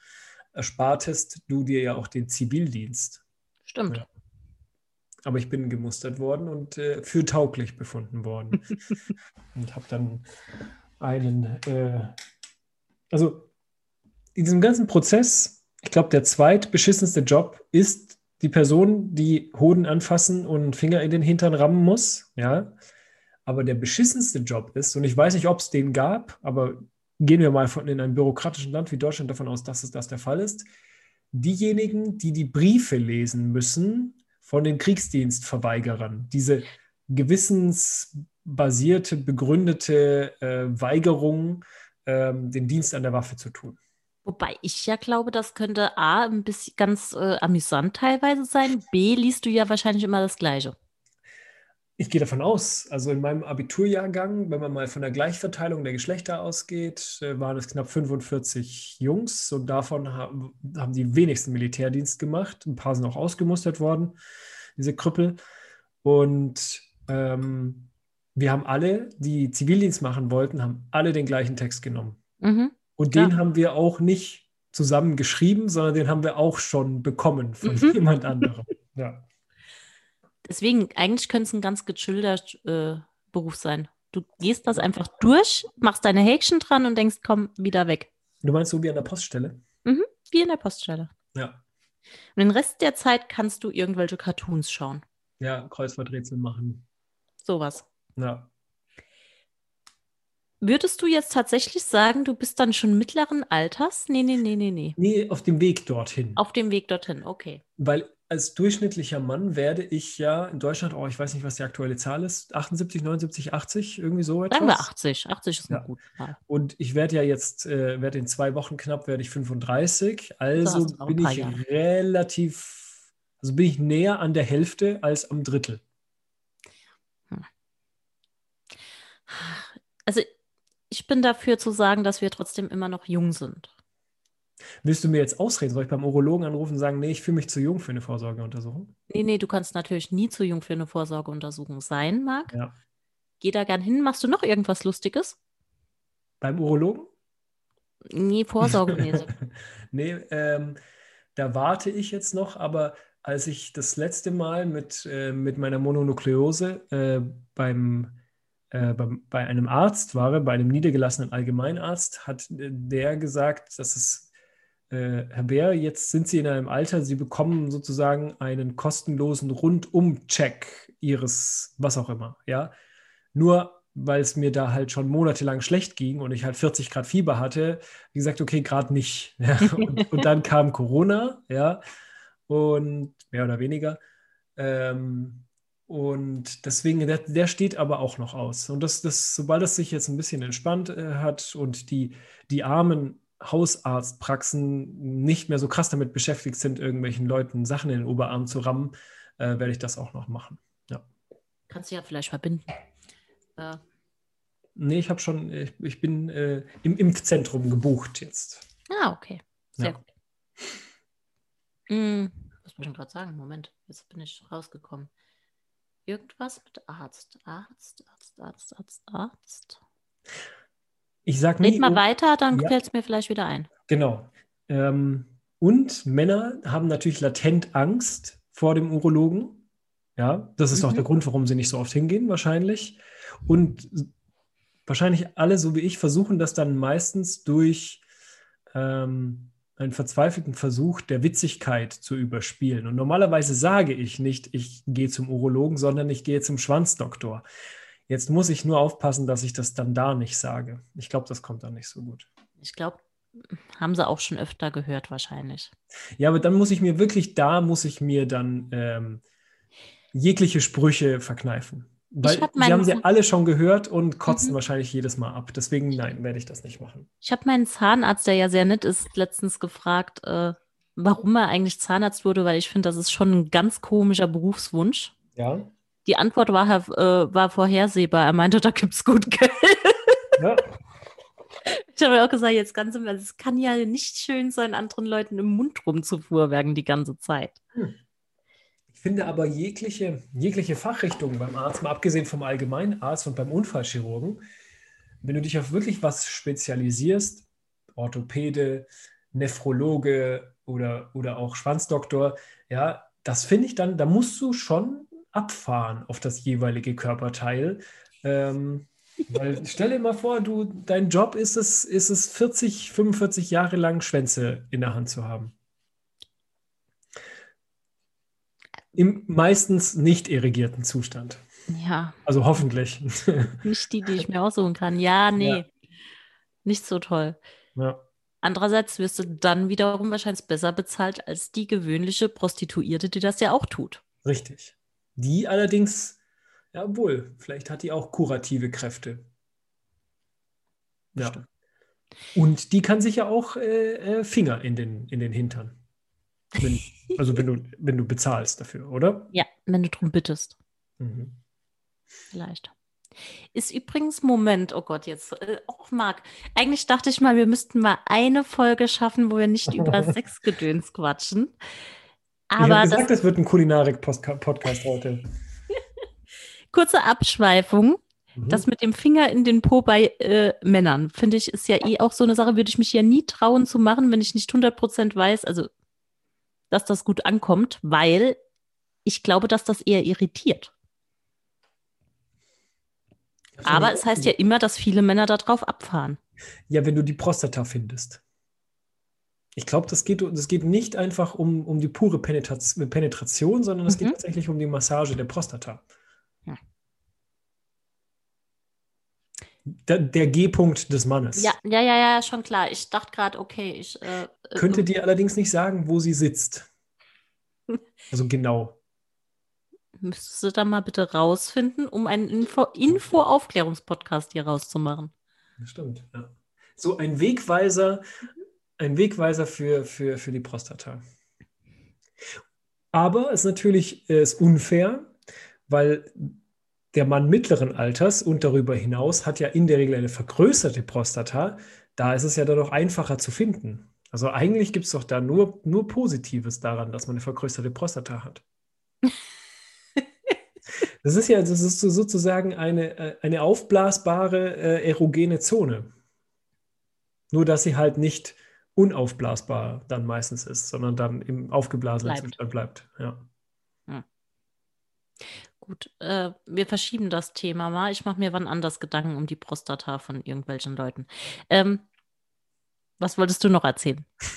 erspartest du dir ja auch den Zivildienst. Stimmt. Ja. Aber ich bin gemustert worden und äh, für tauglich befunden worden. <laughs> und habe dann einen, äh, also in diesem ganzen Prozess, ich glaube, der zweitbeschissenste Job ist die Person, die Hoden anfassen und Finger in den Hintern rammen muss, ja. Aber der beschissenste Job ist, und ich weiß nicht, ob es den gab, aber gehen wir mal von, in einem bürokratischen Land wie Deutschland davon aus, dass es das der Fall ist, diejenigen, die die Briefe lesen müssen von den Kriegsdienstverweigerern, diese gewissensbasierte, begründete äh, Weigerung, äh, den Dienst an der Waffe zu tun. Wobei ich ja glaube, das könnte A, ein bisschen ganz äh, amüsant teilweise sein. B, liest du ja wahrscheinlich immer das Gleiche. Ich gehe davon aus. Also in meinem Abiturjahrgang, wenn man mal von der Gleichverteilung der Geschlechter ausgeht, äh, waren es knapp 45 Jungs und davon haben, haben die wenigsten Militärdienst gemacht. Ein paar sind auch ausgemustert worden, diese Krüppel. Und ähm, wir haben alle, die Zivildienst machen wollten, haben alle den gleichen Text genommen. Mhm. Und den ja. haben wir auch nicht zusammen geschrieben, sondern den haben wir auch schon bekommen von mhm. <laughs> jemand anderem. Ja. Deswegen, eigentlich könnte es ein ganz gechillter äh, Beruf sein. Du gehst das einfach durch, machst deine Häkchen dran und denkst, komm, wieder weg. Du meinst so wie an der Poststelle? Mhm, wie in der Poststelle. Ja. Und den Rest der Zeit kannst du irgendwelche Cartoons schauen. Ja, Kreuzworträtsel machen. Sowas. Ja. Würdest du jetzt tatsächlich sagen, du bist dann schon mittleren Alters? Nee, nee, nee, nee, nee. Nee, auf dem Weg dorthin. Auf dem Weg dorthin, okay. Weil als durchschnittlicher Mann werde ich ja in Deutschland, oh, ich weiß nicht, was die aktuelle Zahl ist, 78, 79, 80, irgendwie so etwas. Sagen wir 80. 80 ist ja. gut. Und ich werde ja jetzt, äh, werde in zwei Wochen knapp, werde ich 35. Also bin ich Jahre. relativ, also bin ich näher an der Hälfte als am Drittel. Hm. Also ich bin dafür zu sagen, dass wir trotzdem immer noch jung sind. Willst du mir jetzt ausreden? Soll ich beim Urologen anrufen und sagen, nee, ich fühle mich zu jung für eine Vorsorgeuntersuchung? Nee, nee, du kannst natürlich nie zu jung für eine Vorsorgeuntersuchung sein, Marc. Ja. Geh da gern hin. Machst du noch irgendwas Lustiges? Beim Urologen? Nee, vorsorgemäßig. <laughs> nee, ähm, da warte ich jetzt noch, aber als ich das letzte Mal mit, äh, mit meiner Mononukleose äh, beim äh, bei, bei, einem Arzt war, bei einem niedergelassenen Allgemeinarzt, hat der gesagt, dass es, äh, Herr Bär, jetzt sind Sie in einem Alter, Sie bekommen sozusagen einen kostenlosen Rundum-Check Ihres, was auch immer, ja. Nur weil es mir da halt schon monatelang schlecht ging und ich halt 40 Grad Fieber hatte, wie gesagt, okay, gerade nicht. <laughs> Ja. Und, und, dann kam Corona, ja, und mehr oder weniger. Ähm, und deswegen, der, der, steht aber auch noch aus. Und das, das, sobald es sich jetzt ein bisschen entspannt äh, hat und die, die armen Hausarztpraxen nicht mehr so krass damit beschäftigt sind, irgendwelchen Leuten Sachen in den Oberarm zu rammen, äh, werde ich das auch noch machen. Ja. Kannst du ja vielleicht verbinden. Äh. Nee, ich habe schon, ich, ich bin äh, im Impfzentrum gebucht jetzt. Ah, okay. Sehr ja. gut. Hm, was wollte ich gerade sagen? Moment, jetzt bin ich rausgekommen. Irgendwas mit Arzt. Arzt, Arzt, Arzt, Arzt, Arzt. Ich sag. Red mal weiter, dann ja. fällt es mir vielleicht wieder ein. Genau. Ähm, und Männer haben natürlich latent Angst vor dem Urologen. Ja, das ist mhm. auch der Grund, warum sie nicht so oft hingehen, wahrscheinlich. Und wahrscheinlich alle, so wie ich, versuchen das dann meistens durch ähm, einen verzweifelten Versuch der Witzigkeit zu überspielen. Und normalerweise sage ich nicht, ich gehe zum Urologen, sondern ich gehe zum Schwanzdoktor. Jetzt muss ich nur aufpassen, dass ich das dann da nicht sage. Ich glaube, das kommt dann nicht so gut. Ich glaube, haben sie auch schon öfter gehört wahrscheinlich. Ja, aber dann muss ich mir wirklich, da muss ich mir dann ähm, jegliche Sprüche verkneifen. Weil hab sie haben sie alle schon gehört und kotzen mhm. wahrscheinlich jedes Mal ab. Deswegen, nein, werde ich das nicht machen. Ich habe meinen Zahnarzt, der ja sehr nett ist, letztens gefragt, äh, warum er eigentlich Zahnarzt wurde, weil ich finde, das ist schon ein ganz komischer Berufswunsch. Ja. Die Antwort war, äh, war vorhersehbar. Er meinte, da gibt es gut Geld. Ja. <laughs> Ich habe auch gesagt, jetzt ganz im Ernst, es kann ja nicht schön sein, anderen Leuten im Mund rumzufuhrwerken die ganze Zeit. Hm. Ich finde aber jegliche, jegliche Fachrichtung beim Arzt, mal abgesehen vom Allgemeinarzt und beim Unfallchirurgen, wenn du dich auf wirklich was spezialisierst, Orthopäde, Nephrologe oder, oder auch Schwanzdoktor, ja, das finde ich dann, da musst du schon abfahren auf das jeweilige Körperteil. Ähm, weil stell dir mal vor, du, dein Job ist es, ist es 40, 45 Jahre lang Schwänze in der Hand zu haben. Im meistens nicht irrigierten Zustand. Ja. Also hoffentlich. <laughs> Nicht die, die ich mir aussuchen kann. Ja, nee. Ja. Nicht so toll. Ja. Andererseits wirst du dann wiederum wahrscheinlich besser bezahlt als die gewöhnliche Prostituierte, die das ja auch tut. Richtig. Die allerdings ja, wohl, vielleicht hat die auch kurative Kräfte. Ja. Und die kann sich ja auch äh, äh, Finger in den, in den Hintern. Wenn, also wenn du, <laughs> wenn du bezahlst dafür, oder? Ja, wenn du drum bittest. Mhm. Vielleicht. Ist übrigens, Moment, oh Gott, jetzt, äh, oh Marc, eigentlich dachte ich mal, wir müssten mal eine Folge schaffen, wo wir nicht über <laughs> Sexgedöns quatschen. Aber ich habe gesagt, das, das wird ein Kulinarik-Podcast heute. <laughs> Kurze Abschweifung. Mhm. Das mit dem Finger in den Po bei äh, Männern, finde ich, ist ja eh auch so eine Sache, würde ich mich ja nie trauen zu machen, wenn ich nicht 100% weiß, also, dass das gut ankommt, weil ich glaube, dass das eher irritiert. Aber es heißt ja immer, dass viele Männer darauf abfahren. Ja, wenn du die Prostata findest. Ich glaube, das geht, das geht nicht einfach um, um die pure Penetration, sondern es mhm. geht tatsächlich um die Massage der Prostata. Der, der G-Punkt des Mannes. Ja, ja, ja, ja, schon klar. Ich dachte gerade, okay, ich. Äh, Könnte äh, dir allerdings nicht sagen, wo sie sitzt. <laughs> also genau. Müsstest du da mal bitte rausfinden, um einen Info-Aufklärungspodcast Info hier rauszumachen. Stimmt, ja. So ein Wegweiser, ein Wegweiser für, für, für die Prostata. Aber es ist natürlich äh, ist unfair, weil der Mann mittleren Alters und darüber hinaus hat ja in der Regel eine vergrößerte Prostata. Da ist es ja dann noch einfacher zu finden. Also eigentlich gibt es doch da nur, nur Positives daran, dass man eine vergrößerte Prostata hat. <laughs> Das ist ja das ist sozusagen eine, äh, eine aufblasbare äh, erogene Zone. Nur dass sie halt nicht unaufblasbar dann meistens ist, sondern dann im aufgeblasenen bleibt. Zustand bleibt. Ja. Hm. Gut, äh, wir verschieben das Thema mal. Ich mache mir wann anders Gedanken um die Prostata von irgendwelchen Leuten. Ähm, was wolltest du noch erzählen? <laughs>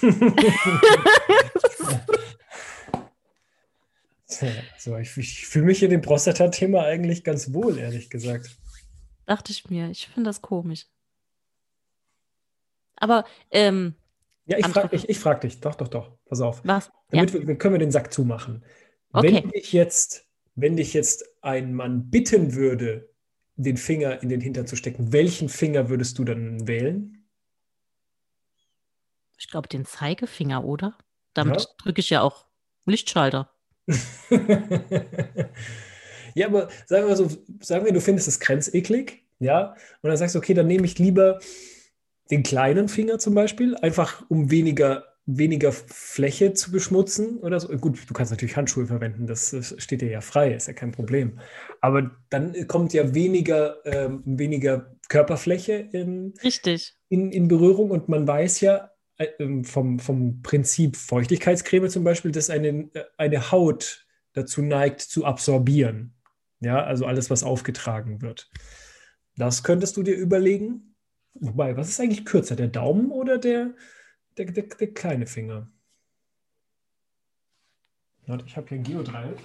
so, ich, ich fühle mich in dem Prostata-Thema eigentlich ganz wohl, ehrlich gesagt. Dachte ich mir. Ich finde das komisch. Aber, ähm, Ja, ich frage ich, ich frag dich. Doch, doch, doch. Pass auf. Was? Damit ja. wir, können wir den Sack zumachen. Okay. Wenn ich jetzt wenn dich jetzt ein Mann bitten würde, den Finger in den Hintern zu stecken, welchen Finger würdest du dann wählen? Ich glaube, den Zeigefinger, oder? Damit ja. drücke ich ja auch Lichtschalter. <laughs> ja, aber sagen wir so, sagen wir, du findest es grenzeklig, ja, und dann sagst du, okay, dann nehme ich lieber den kleinen Finger zum Beispiel, einfach um weniger weniger Fläche zu beschmutzen oder so. Gut, du kannst natürlich Handschuhe verwenden, das, steht dir ja frei, ist ja kein Problem. Aber dann kommt ja weniger, ähm, weniger Körperfläche in, Richtig. In, in Berührung und man weiß ja äh, ähm, vom, vom Prinzip Feuchtigkeitscreme zum Beispiel, dass eine, eine Haut dazu neigt zu absorbieren. Ja, also alles, was aufgetragen wird. Das könntest du dir überlegen. Wobei, was ist eigentlich kürzer, der Daumen oder der, der, der, der kleine Finger. Ich habe hier ein Geodreieck.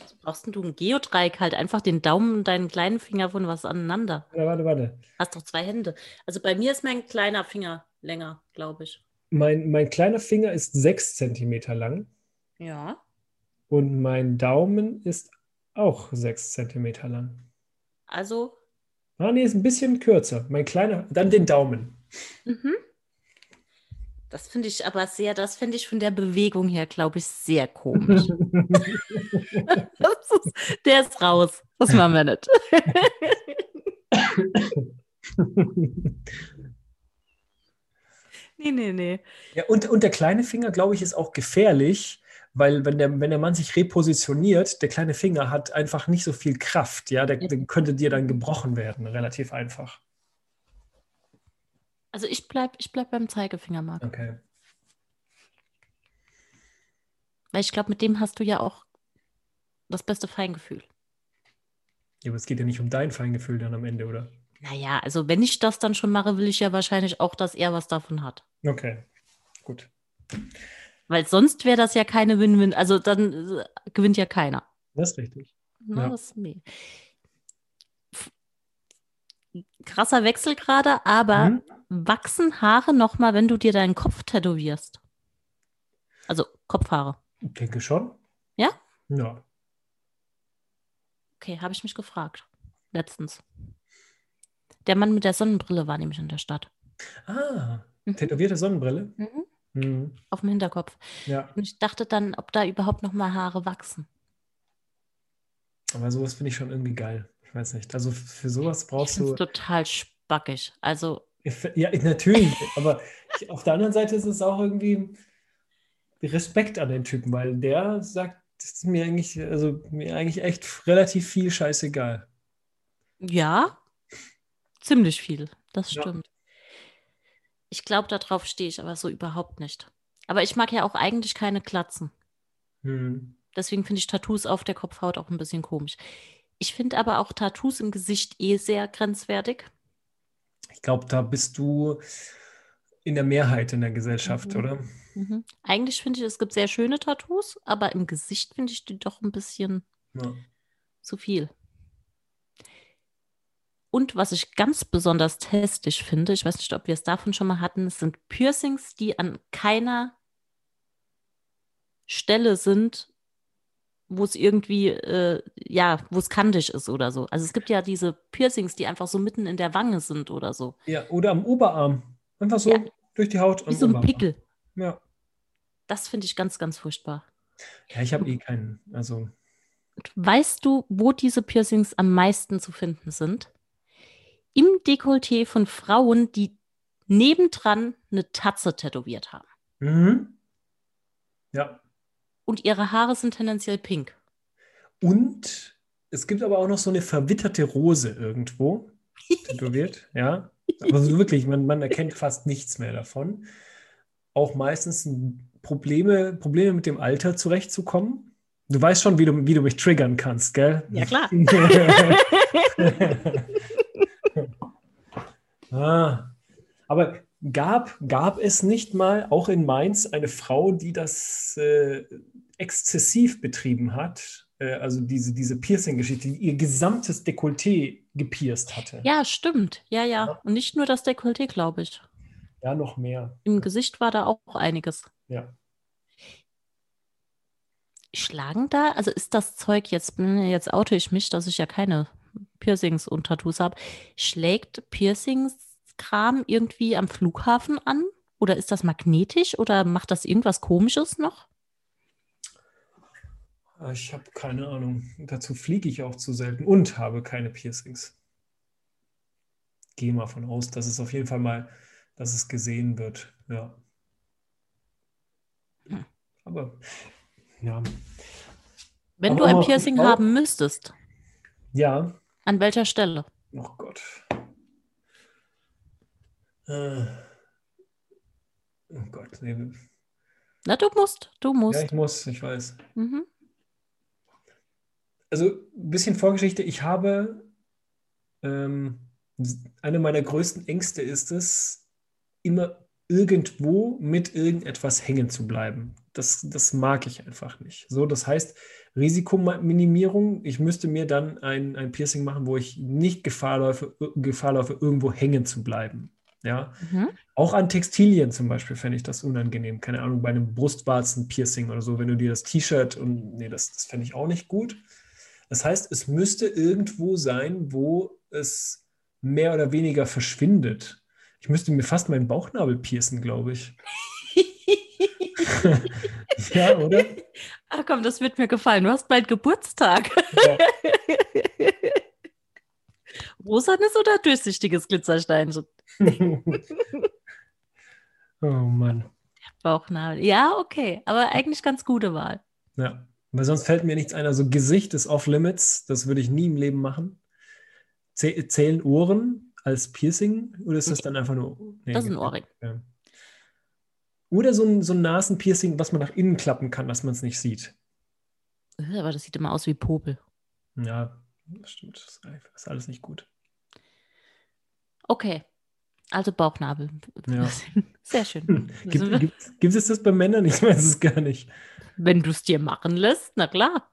Was brauchst du ein Geodreieck? Halt einfach den Daumen und deinen kleinen Finger von was aneinander. Ja, warte, warte. Hast doch zwei Hände. Also bei mir ist mein kleiner Finger länger, glaube ich. Mein, mein kleiner Finger ist sechs Zentimeter lang. Ja. Und mein Daumen ist auch sechs Zentimeter lang. Also? Ah, nee, ist ein bisschen kürzer. Mein kleiner, dann den Daumen. Mhm. Das finde ich aber sehr, das finde ich von der Bewegung her, glaube ich, sehr komisch. <laughs> ist, der ist raus. Das machen wir nicht. <laughs> nee, nee, nee. Ja, und, und der kleine Finger, glaube ich, ist auch gefährlich, weil wenn der, wenn der Mann sich repositioniert, der kleine Finger hat einfach nicht so viel Kraft, ja, der, der könnte dir dann gebrochen werden, relativ einfach. Also ich bleib, ich bleib beim Zeigefinger, Marc. Okay. Weil ich glaube, mit dem hast du ja auch das beste Feingefühl. Ja, aber es geht ja nicht um dein Feingefühl dann am Ende, oder? Naja, also wenn ich das dann schon mache, will ich ja wahrscheinlich auch, dass er was davon hat. Okay, gut. Weil sonst wäre das ja keine Win-Win. Also dann äh, gewinnt ja keiner. Das ist richtig. Na, ja. das, nee. Krasser Wechsel gerade, aber mhm. wachsen Haare nochmal, wenn du dir deinen Kopf tätowierst? Also Kopfhaare. Ich denke schon. Ja? Ja. Okay, habe ich mich gefragt. Letztens. Der Mann mit der Sonnenbrille war nämlich in der Stadt. Ah, mhm. tätowierte Sonnenbrille? Mhm. Mhm. Auf dem Hinterkopf. Ja. Und ich dachte dann, ob da überhaupt noch mal Haare wachsen. Aber sowas finde ich schon irgendwie geil. Ich weiß nicht. Also für sowas brauchst ich du. total spackig. Also. Ja, natürlich. aber ich, auf der anderen Seite ist es auch irgendwie Respekt an den Typen, weil der sagt, das ist mir eigentlich, also mir eigentlich echt relativ viel scheißegal. Ja, ziemlich viel. Das stimmt. Ja. Ich glaube, darauf stehe ich aber so überhaupt nicht. Aber ich mag ja auch eigentlich keine Klatzen. Hm. Deswegen finde ich Tattoos auf der Kopfhaut auch ein bisschen komisch. Ich finde aber auch Tattoos im Gesicht eh sehr grenzwertig. Ich glaube, da bist du in der Mehrheit in der Gesellschaft, mhm. oder? Mhm. Eigentlich finde ich, es gibt sehr schöne Tattoos, aber im Gesicht finde ich die doch ein bisschen ja. zu viel. Und was ich ganz besonders hässlich finde, ich weiß nicht, ob wir es davon schon mal hatten, sind Piercings, die an keiner Stelle sind, wo es irgendwie, äh, ja, wo es kantig ist oder so. Also es gibt ja diese Piercings, die einfach so mitten in der Wange sind oder so. Ja, oder am Oberarm. Einfach so ja. durch die Haut. Wie so ein Oberarm. Pickel. Ja. Das finde ich ganz, ganz furchtbar. Ja, ich habe eh keinen. Also. Weißt du, wo diese Piercings am meisten zu finden sind? Im Dekolleté von Frauen, die nebendran eine Tatze tätowiert haben. Mhm. Ja. Und ihre Haare sind tendenziell pink. Und es gibt aber auch noch so eine verwitterte Rose irgendwo tätowiert, <laughs> ja. Aber so wirklich, man, man erkennt fast nichts mehr davon. Auch meistens Probleme, Probleme mit dem Alter zurechtzukommen. Du weißt schon, wie du, wie du mich triggern kannst, gell? Ja, klar. <laughs> <laughs> Ah, aber gab, gab es nicht mal auch in Mainz eine Frau, die das äh, exzessiv betrieben hat? Äh, also diese, diese Piercing-Geschichte, die ihr gesamtes Dekolleté gepierst hatte. Ja, stimmt. Ja, ja. ja. Und nicht nur das Dekolleté, glaube ich. Ja, noch mehr. Im Gesicht war da auch einiges. Ja. Schlagen da, also ist das Zeug jetzt, jetzt oute ich mich, dass ich ja keine Piercings und Tattoos habe, schlägt Piercings-Kram irgendwie am Flughafen an? Oder ist das magnetisch oder macht das irgendwas Komisches noch? Ah, ich habe keine Ahnung. Dazu fliege ich auch zu selten und habe keine Piercings. Gehe mal von aus, dass es auf jeden Fall mal, dass es gesehen wird. Ja. Hm. Aber ja. Wenn Aber du ein Piercing haben müsstest. Ja. An welcher Stelle? Oh Gott. Äh. Oh Gott. Nee. Na, du musst. Du musst. Ja, ich muss, ich weiß. Mhm. Also, ein bisschen Vorgeschichte. Ich habe ähm, eine meiner größten Ängste ist es, immer irgendwo mit irgendetwas hängen zu bleiben. Das, das mag ich einfach nicht. So, das heißt, Risikominimierung. Ich müsste mir dann ein, ein Piercing machen, wo ich nicht Gefahr laufe, Gefahr laufe, irgendwo hängen zu bleiben. Ja? Mhm. Auch an Textilien zum Beispiel fände ich das unangenehm. Keine Ahnung, bei einem Brustwarzen-Piercing oder so, wenn du dir das T-Shirt und nee, das, das fände ich auch nicht gut. Das heißt, es müsste irgendwo sein, wo es mehr oder weniger verschwindet. Ich müsste mir fast meinen Bauchnabel piercen, glaube ich. <laughs> ja, oder? Ach komm, das wird mir gefallen. Du hast bald Geburtstag. Ja. <laughs> Rosanes oder durchsichtiges Glitzersteinchen? <laughs> oh Mann. Bauchnabel. Ja, okay. Aber eigentlich ganz gute Wahl. Ja, weil sonst fällt mir nichts ein. Also Gesicht ist off-limits, das würde ich nie im Leben machen. Zählen Ohren als Piercing oder ist das dann einfach nur. Nee, das ist ein Ohrring. Ja. Oder so ein, so ein Nasenpiercing, was man nach innen klappen kann, dass man es nicht sieht. Aber das sieht immer aus wie Popel. Ja, das stimmt. Das ist alles nicht gut. Okay. Also Bauchnabel. Ja. <laughs> Sehr schön. Hm. Gibt, gibt, gibt, es das bei Männern? Ich weiß es gar nicht. Wenn du es dir machen lässt, na klar.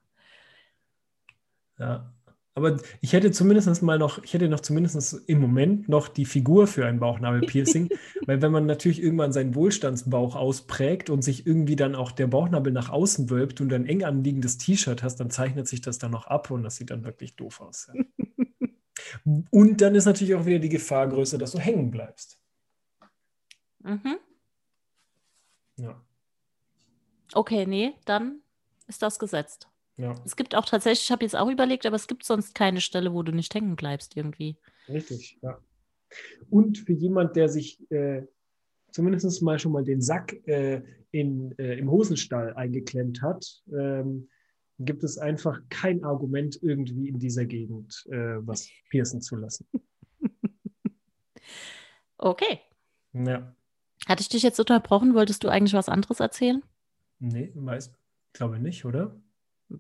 Ja. Aber ich hätte zumindest mal noch, ich hätte noch zumindest im Moment noch die Figur für ein Bauchnabelpiercing, <laughs> weil wenn man natürlich irgendwann seinen Wohlstandsbauch ausprägt und sich irgendwie dann auch der Bauchnabel nach außen wölbt und ein eng anliegendes T-Shirt hast, dann zeichnet sich das dann noch ab und das sieht dann wirklich doof aus. Ja. <laughs> Und dann ist natürlich auch wieder die Gefahr größer, dass du hängen bleibst. Mhm. Ja. Okay, nee, dann ist das gesetzt. Ja. Es gibt auch tatsächlich, ich habe jetzt auch überlegt, aber es gibt sonst keine Stelle, wo du nicht hängen bleibst irgendwie. Richtig, ja. Und für jemand, der sich äh, zumindest mal schon mal den Sack äh, in, äh, im Hosenstall eingeklemmt hat, ähm, gibt es einfach kein Argument irgendwie in dieser Gegend, äh, was piercen zu lassen. <laughs> Okay. Ja. Hatte ich dich jetzt unterbrochen? Wolltest du eigentlich was anderes erzählen? Nee, weiß, glaube nicht, oder?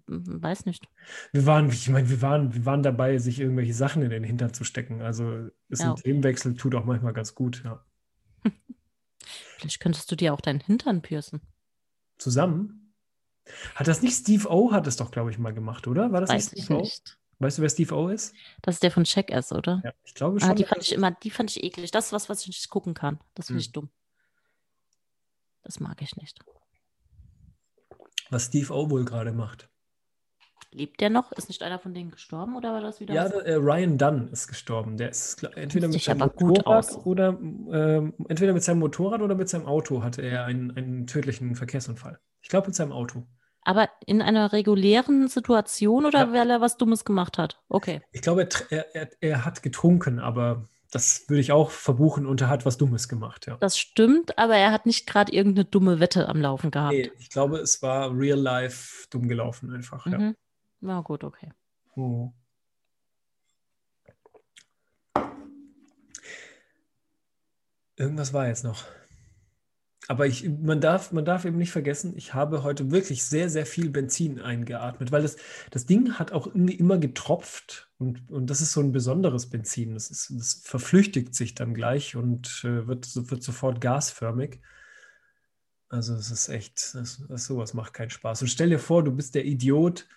Weiß nicht. Wir waren, ich meine, wir waren, wir waren dabei, sich irgendwelche Sachen in den Hintern zu stecken. Also ist ja, ein okay. Themenwechsel, tut auch manchmal ganz gut, ja. <laughs> Vielleicht könntest du dir auch deinen Hintern piercen. Zusammen? Hat das nicht Steve O, hat es doch, glaube ich, mal gemacht, oder? War das Weiß nicht Steve ich nicht. O? Weißt du, wer Steve O ist? Das ist der von Check S, oder? Ja, ich glaube ah, schon. Ah, die fand ich immer, die fand ich eklig. Das ist was, was ich nicht gucken kann. Das finde hm. ich dumm. Das mag ich nicht. Was Steve O wohl gerade macht. Lebt der noch? Ist nicht einer von denen gestorben oder war das wieder? Ja, äh, Ryan Dunn ist gestorben. Der ist entweder mit seinem Motorrad oder äh, entweder mit seinem Motorrad oder mit seinem Auto hatte er einen, einen tödlichen Verkehrsunfall. Ich glaube mit seinem Auto. Aber in einer regulären Situation oder ja. weil er was Dummes gemacht hat? Okay. Ich glaube, er, er, er hat getrunken, aber das würde ich auch verbuchen und er hat was Dummes gemacht, ja. Das stimmt, aber er hat nicht gerade irgendeine dumme Wette am Laufen gehabt. Nee, ich glaube, es war real life dumm gelaufen einfach, mhm. ja. Na gut, okay. Oh. Irgendwas war jetzt noch. Aber ich, man, darf, man darf eben nicht vergessen, ich habe heute wirklich sehr, sehr viel Benzin eingeatmet, weil das, das Ding hat auch immer getropft und, und das ist so ein besonderes Benzin. Das, ist, das verflüchtigt sich dann gleich und äh, wird, wird sofort gasförmig. Also es ist echt, das, das, sowas macht keinen Spaß. Und stell dir vor, du bist der Idiot,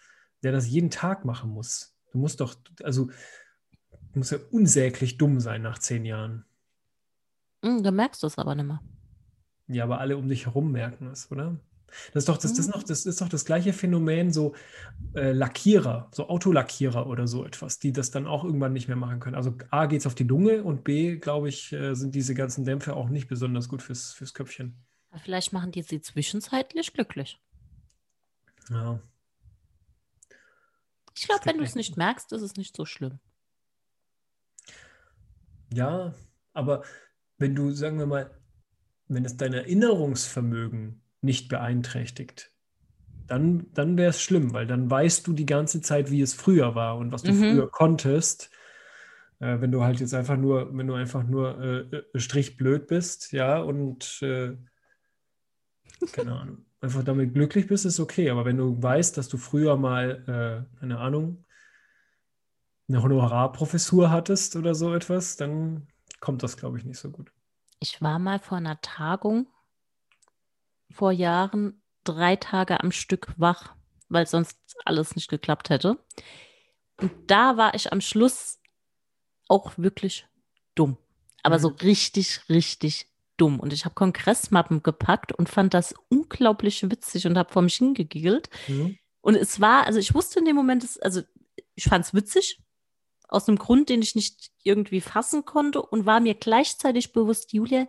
der das jeden Tag machen muss. Du musst doch, also, du musst ja unsäglich dumm sein nach zehn Jahren. Mm, da merkst du es aber nicht mehr. Ja, aber alle um dich herum merken es, oder? Das ist doch das, das, mhm. noch, das, ist doch das gleiche Phänomen, so äh, Lackierer, so Autolackierer oder so etwas, die das dann auch irgendwann nicht mehr machen können. Also A geht es auf die Lunge und B, glaube ich, äh, sind diese ganzen Dämpfe auch nicht besonders gut fürs, fürs Köpfchen. Vielleicht machen die sie zwischenzeitlich glücklich. Ja. Ich glaube, wenn du es nicht merkst, ist es nicht so schlimm. Ja, aber wenn du, sagen wir mal, wenn es dein Erinnerungsvermögen nicht beeinträchtigt, dann, dann wäre es schlimm, weil dann weißt du die ganze Zeit, wie es früher war und was du mhm. früher konntest. Äh, wenn du halt jetzt einfach nur, wenn du einfach nur äh, äh strichblöd bist, ja, und äh, keine Ahnung <laughs> einfach damit glücklich bist, ist okay. Aber wenn du weißt, dass du früher mal, äh, keine Ahnung, eine Honorarprofessur hattest oder so etwas, dann kommt das, glaube ich, nicht so gut. Ich war mal vor einer Tagung vor Jahren drei Tage am Stück wach, weil sonst alles nicht geklappt hätte. Und da war ich am Schluss auch wirklich dumm. Aber mhm. so richtig, richtig dumm. Und ich habe Kongressmappen gepackt und fand das unglaublich witzig und habe vor mich hingegiggelt. Mhm. Und es war, also ich wusste in dem Moment, also ich fand es witzig, aus einem Grund, den ich nicht irgendwie fassen konnte und war mir gleichzeitig bewusst, Julia,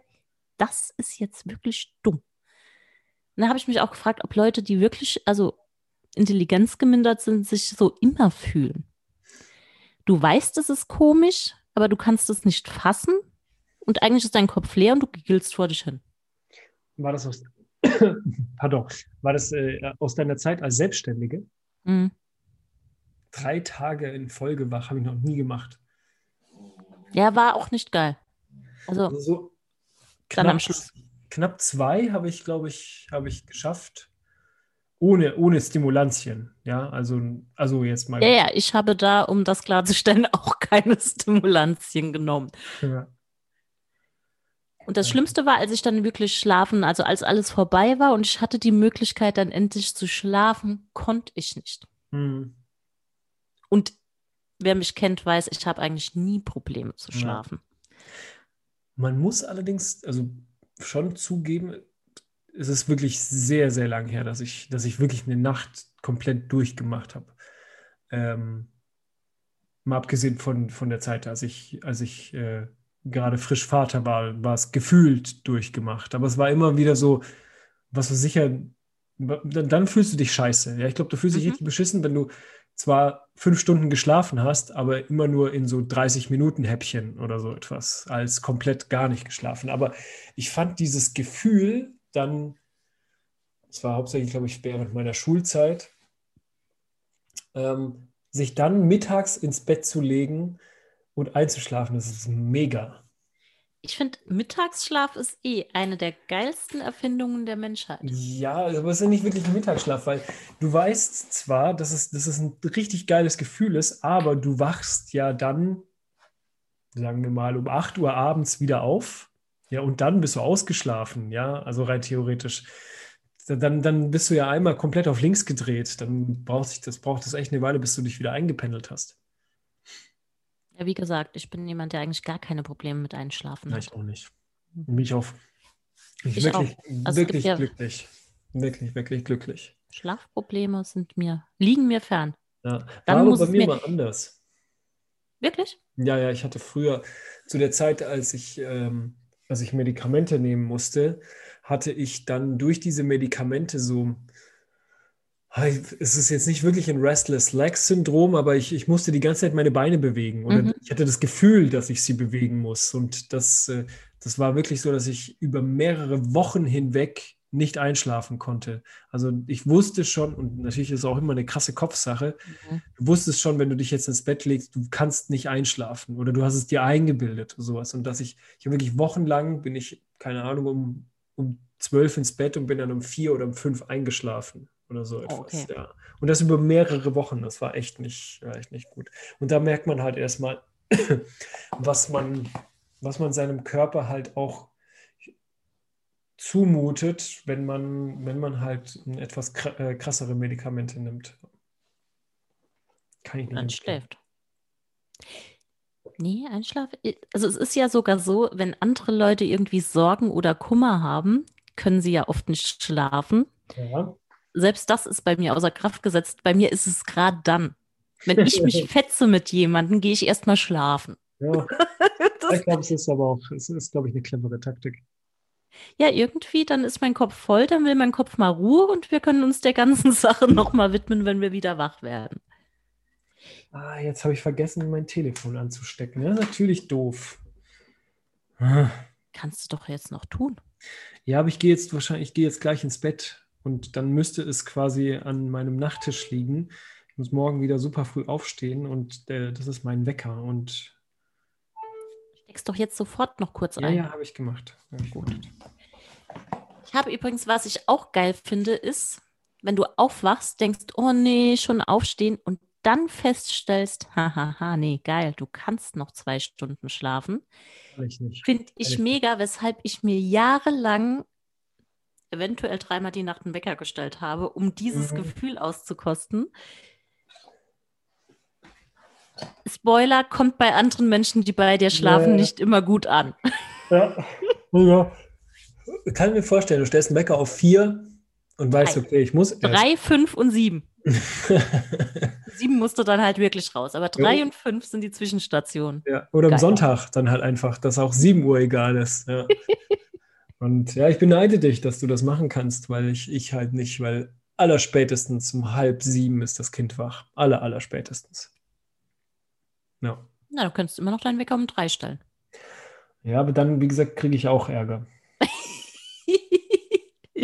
das ist jetzt wirklich dumm. Und da habe ich mich auch gefragt, ob Leute, die wirklich, also intelligenzgemindert sind, sich so immer fühlen. Du weißt, es ist komisch, aber du kannst es nicht fassen und eigentlich ist dein Kopf leer und du giggelst vor dich hin. War das aus, <coughs> pardon, war das äh, aus deiner Zeit als Selbstständige? Mhm. Drei Tage in Folge wach habe ich noch nie gemacht. Ja, war auch nicht geil. Also, also so Schluss. Knapp zwei habe ich, glaube ich, habe ich geschafft. Ohne, ohne Stimulantien, ja, also, also jetzt mal. Ja, ja, ich habe da, um das klarzustellen, <laughs> auch keine Stimulantien genommen. Ja. Und das Schlimmste war, als ich dann wirklich schlafen, also als alles vorbei war und ich hatte die Möglichkeit, dann endlich zu schlafen, konnte ich nicht. Hm. Und wer mich kennt, weiß, ich habe eigentlich nie Probleme zu schlafen. Ja. Man muss allerdings, also schon zugeben, es ist wirklich sehr, sehr lang her, dass ich, dass ich wirklich eine Nacht komplett durchgemacht habe. Ähm, mal abgesehen von, von der Zeit, als ich, als ich äh, gerade frisch Vater war, war es gefühlt durchgemacht. Aber es war immer wieder so, was du sicher, dann, dann fühlst du dich scheiße. Ja, ich glaube, du fühlst dich mhm. richtig beschissen, wenn du zwar fünf Stunden geschlafen hast, aber immer nur in so 30 Minuten Häppchen oder so etwas, als komplett gar nicht geschlafen. Aber ich fand dieses Gefühl dann, das war hauptsächlich, glaube ich, während meiner Schulzeit, ähm, sich dann mittags ins Bett zu legen und einzuschlafen, das ist mega. Ich finde, Mittagsschlaf ist eh eine der geilsten Erfindungen der Menschheit. Ja, aber es ist ja nicht wirklich ein Mittagsschlaf, weil du weißt zwar, dass es, dass es ein richtig geiles Gefühl ist, aber du wachst ja dann, sagen wir mal, um 8 Uhr abends wieder auf. Ja, und dann bist du ausgeschlafen, ja, also rein theoretisch. Dann, dann bist du ja einmal komplett auf links gedreht. Dann braucht das, braucht das echt eine Weile, bis du dich wieder eingependelt hast. Ja, wie gesagt, ich bin jemand, der eigentlich gar keine Probleme mit Einschlafen hat. Ich auch nicht. Mich auf. Ich, ich wirklich, also wirklich ja glücklich. Wirklich, wirklich glücklich. Schlafprobleme sind mir, liegen mir fern. Ja, Dann war muss bei mir, mir mal anders. Wirklich? Ja, ja, ich hatte früher, zu der Zeit, als ich, ähm, als ich Medikamente nehmen musste, hatte ich dann durch diese Medikamente so es ist jetzt nicht wirklich ein Restless Leg Syndrom, aber ich, ich musste die ganze Zeit meine Beine bewegen oder mhm. ich hatte das Gefühl, dass ich sie bewegen muss und das, äh, das war wirklich so, dass ich über mehrere Wochen hinweg nicht einschlafen konnte. Also ich wusste schon, und natürlich ist es auch immer eine krasse Kopfsache, mhm. du wusstest schon, wenn du dich jetzt ins Bett legst, du kannst nicht einschlafen oder du hast es dir eingebildet oder sowas. Und dass ich, ich wirklich wochenlang bin ich, keine Ahnung, um, um zwölf ins Bett und bin dann um vier oder um fünf eingeschlafen oder so oh, etwas. Okay. Ja. Und das über mehrere Wochen. Das war echt nicht, war echt nicht gut. Und da merkt man halt erstmal, <clears throat> was man, was man seinem Körper halt auch zumutet, wenn man, wenn man halt etwas äh, krassere Medikamente nimmt. Kann ich nicht. Einschläft. Nee, Einschlaf. Also es ist ja sogar so, wenn andere Leute irgendwie Sorgen oder Kummer haben, können sie ja oft nicht schlafen. Ja selbst das ist bei mir außer Kraft gesetzt. Bei mir ist es gerade dann. Wenn ich mich <laughs> fetze mit jemandem, gehe ich erstmal schlafen. Ja. <laughs> ich glaube, es ist aber auch, es ist, glaube ich, eine clevere Taktik. Ja, irgendwie, dann ist mein Kopf voll, dann will mein Kopf mal Ruhe und wir können uns der ganzen <laughs> Sache nochmal widmen, wenn wir wieder wach werden. Ah, jetzt habe ich vergessen, mein Telefon anzustecken. Ja, natürlich doof. Kannst du doch jetzt noch tun. Ja, aber ich gehe jetzt wahrscheinlich, ich gehe jetzt gleich ins Bett. Und dann müsste es quasi an meinem Nachttisch liegen. Ich muss morgen wieder super früh aufstehen und äh, das ist mein Wecker. Und Steck's doch jetzt sofort noch kurz ja, ein. Ja, habe ich gemacht. Hab ich Gut. Ich habe übrigens, was ich auch geil finde, ist, wenn du aufwachst, denkst, oh nee, schon aufstehen und dann feststellst, <laughs> hahaha, nee, geil, du kannst noch zwei Stunden schlafen. Finde ich mega, weshalb ich mir jahrelang eventuell dreimal die Nacht einen Wecker gestellt habe, um dieses mhm. Gefühl auszukosten. Spoiler kommt bei anderen Menschen, die bei dir schlafen, ja. nicht immer gut an. Ja. <laughs> ja. Kann mir vorstellen, du stellst einen Wecker auf vier und weißt, Drei. okay, ich muss. Erst. Drei, fünf und sieben. <laughs> sieben musst du dann halt wirklich raus, aber drei ja. und fünf sind die Zwischenstationen. Ja. Oder Geil. am Sonntag dann halt einfach, dass auch sieben Uhr egal ist. Ja. <laughs> Und ja, ich beneide dich, dass du das machen kannst, weil ich, ich halt nicht, weil allerspätestens um halb sieben ist das Kind wach. Aller, allerspätestens. Ja. Na, du könntest immer noch deinen Wecker um drei stellen. Ja, aber dann, wie gesagt, kriege ich auch Ärger. <laughs>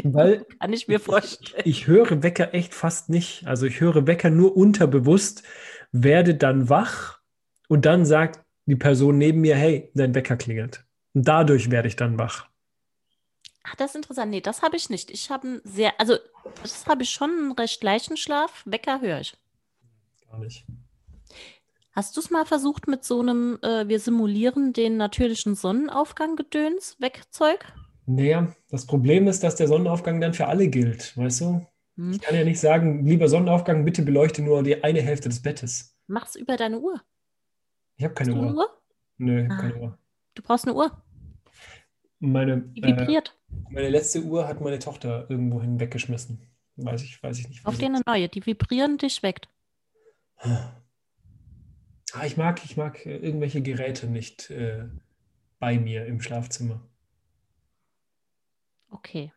Weil Kann ich mir vorstellen. Ich, ich höre Wecker echt fast nicht. Also ich höre Wecker nur unterbewusst, werde dann wach und dann sagt die Person neben mir, hey, dein Wecker klingelt. Und dadurch werde ich dann wach. Ach, das ist interessant. Nee, das habe ich nicht. Ich habe einen sehr, also das habe ich schon einen recht leichten Schlaf. Wecker höre ich. Gar nicht. Hast du es mal versucht mit so einem, äh, wir simulieren den natürlichen Sonnenaufgang Gedöns, Wegzeug? Naja, das Problem ist, dass der Sonnenaufgang dann für alle gilt, weißt du? Hm. Ich kann ja nicht sagen, lieber Sonnenaufgang, bitte beleuchte nur die eine Hälfte des Bettes. Mach's über deine Uhr. Ich habe keine Uhr. Eine Uhr. Nö, ah. keine Uhr. Du brauchst eine Uhr. Meine, die vibriert. Äh, meine letzte Uhr hat meine Tochter irgendwo weggeschmissen. Weiß ich, weiß ich nicht. Auf dir eine neue, die vibrieren dich weckt. Ah, ich mag, ich mag äh, irgendwelche Geräte nicht äh, bei mir im Schlafzimmer. Okay.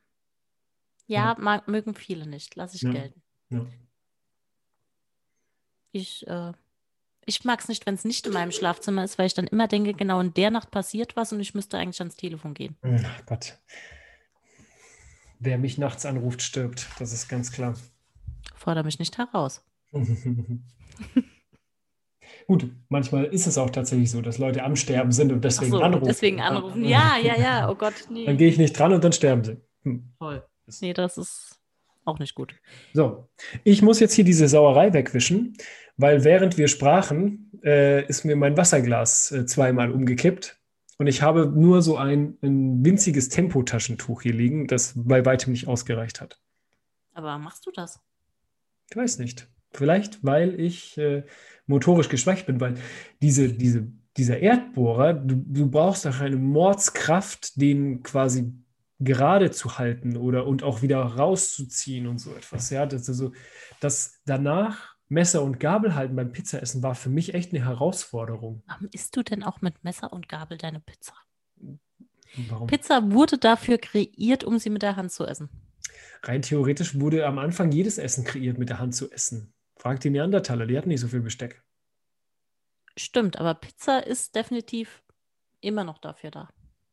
Ja, ja. Mag, mögen viele nicht. Lass ich ja. gelten. Ja. Ich, äh, ich mag es nicht, wenn es nicht in meinem Schlafzimmer ist, weil ich dann immer denke, genau in der Nacht passiert was und ich müsste eigentlich ans Telefon gehen. Ach Gott. Wer mich nachts anruft, stirbt. Das ist ganz klar. Fordere mich nicht heraus. <laughs> Gut, manchmal ist es auch tatsächlich so, dass Leute am Sterben sind und deswegen so, anrufen. Deswegen anrufen. Ja, ja, ja. Oh Gott, <laughs> nee. Dann gehe ich nicht dran und dann sterben sie. Hm. Toll. Nee, das ist auch nicht gut. So, ich muss jetzt hier diese Sauerei wegwischen, weil während wir sprachen, äh, ist mir mein Wasserglas äh, zweimal umgekippt. Und ich habe nur so ein, ein winziges Tempotaschentuch hier liegen, das bei weitem nicht ausgereicht hat. Aber machst du das? Ich weiß nicht. Vielleicht, weil ich äh, motorisch geschwächt bin, weil diese, diese, dieser Erdbohrer, du, du brauchst auch eine Mordskraft, den quasi gerade zu halten oder und auch wieder rauszuziehen und so etwas. Ja, das, also, das danach Messer und Gabel halten beim Pizzaessen war für mich echt eine Herausforderung. Warum isst du denn auch mit Messer und Gabel deine Pizza? Warum? Pizza wurde dafür kreiert, um sie mit der Hand zu essen. Rein theoretisch wurde am Anfang jedes Essen kreiert, mit der Hand zu essen. Frag die Neandertaler, die hatten nicht so viel Besteck. Stimmt, aber Pizza ist definitiv immer noch dafür da.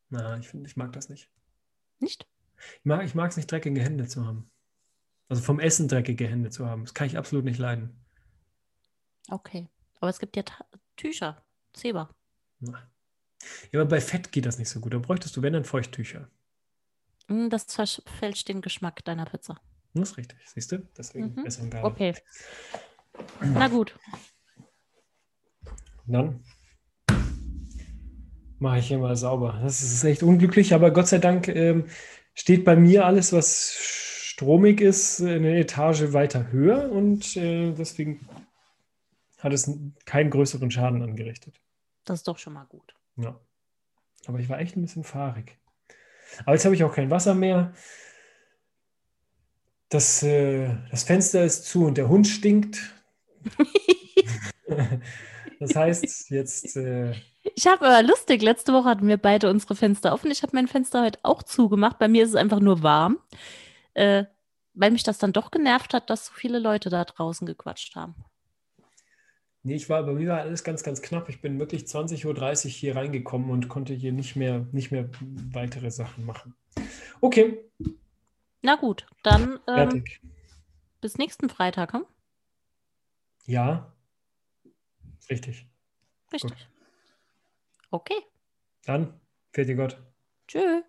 Na, ich, find, ich mag das nicht. Nicht? Ich mag es nicht, dreckige Hände zu haben. Also vom Essen dreckige Hände zu haben. Das kann ich absolut nicht leiden. Okay. Aber es gibt ja Ta Tücher, Zebra. Ja, aber bei Fett geht das nicht so gut. Da bräuchtest du, wenn dann, Feuchttücher. Hm, das verfälscht den Geschmack deiner Pizza. Das ist richtig, siehst du? Deswegen mhm. Gabel. Okay. Na gut. Dann mache ich hier mal sauber. Das ist echt unglücklich, aber Gott sei Dank ähm, steht bei mir alles, was stromig ist, eine Etage weiter höher und äh, deswegen hat es keinen größeren Schaden angerichtet. Das ist doch schon mal gut. Ja. Aber ich war echt ein bisschen fahrig. Aber jetzt habe ich auch kein Wasser mehr das, äh, das Fenster ist zu und der Hund stinkt. <laughs> <laughs> das heißt, jetzt. Äh, ich habe aber lustig, letzte Woche hatten wir beide unsere Fenster offen. Ich habe mein Fenster heute auch zugemacht. Bei mir ist es einfach nur warm, äh, weil mich das dann doch genervt hat, dass so viele Leute da draußen gequatscht haben. Nee, ich war, bei mir war alles ganz, ganz knapp. Ich bin wirklich 20.30 Uhr hier reingekommen und konnte hier nicht mehr, nicht mehr weitere Sachen machen. Okay, na gut, dann ähm, bis nächsten Freitag, hm? Ja. Richtig. Richtig. Gut. Okay. Dann, dir Gott. Tschüss.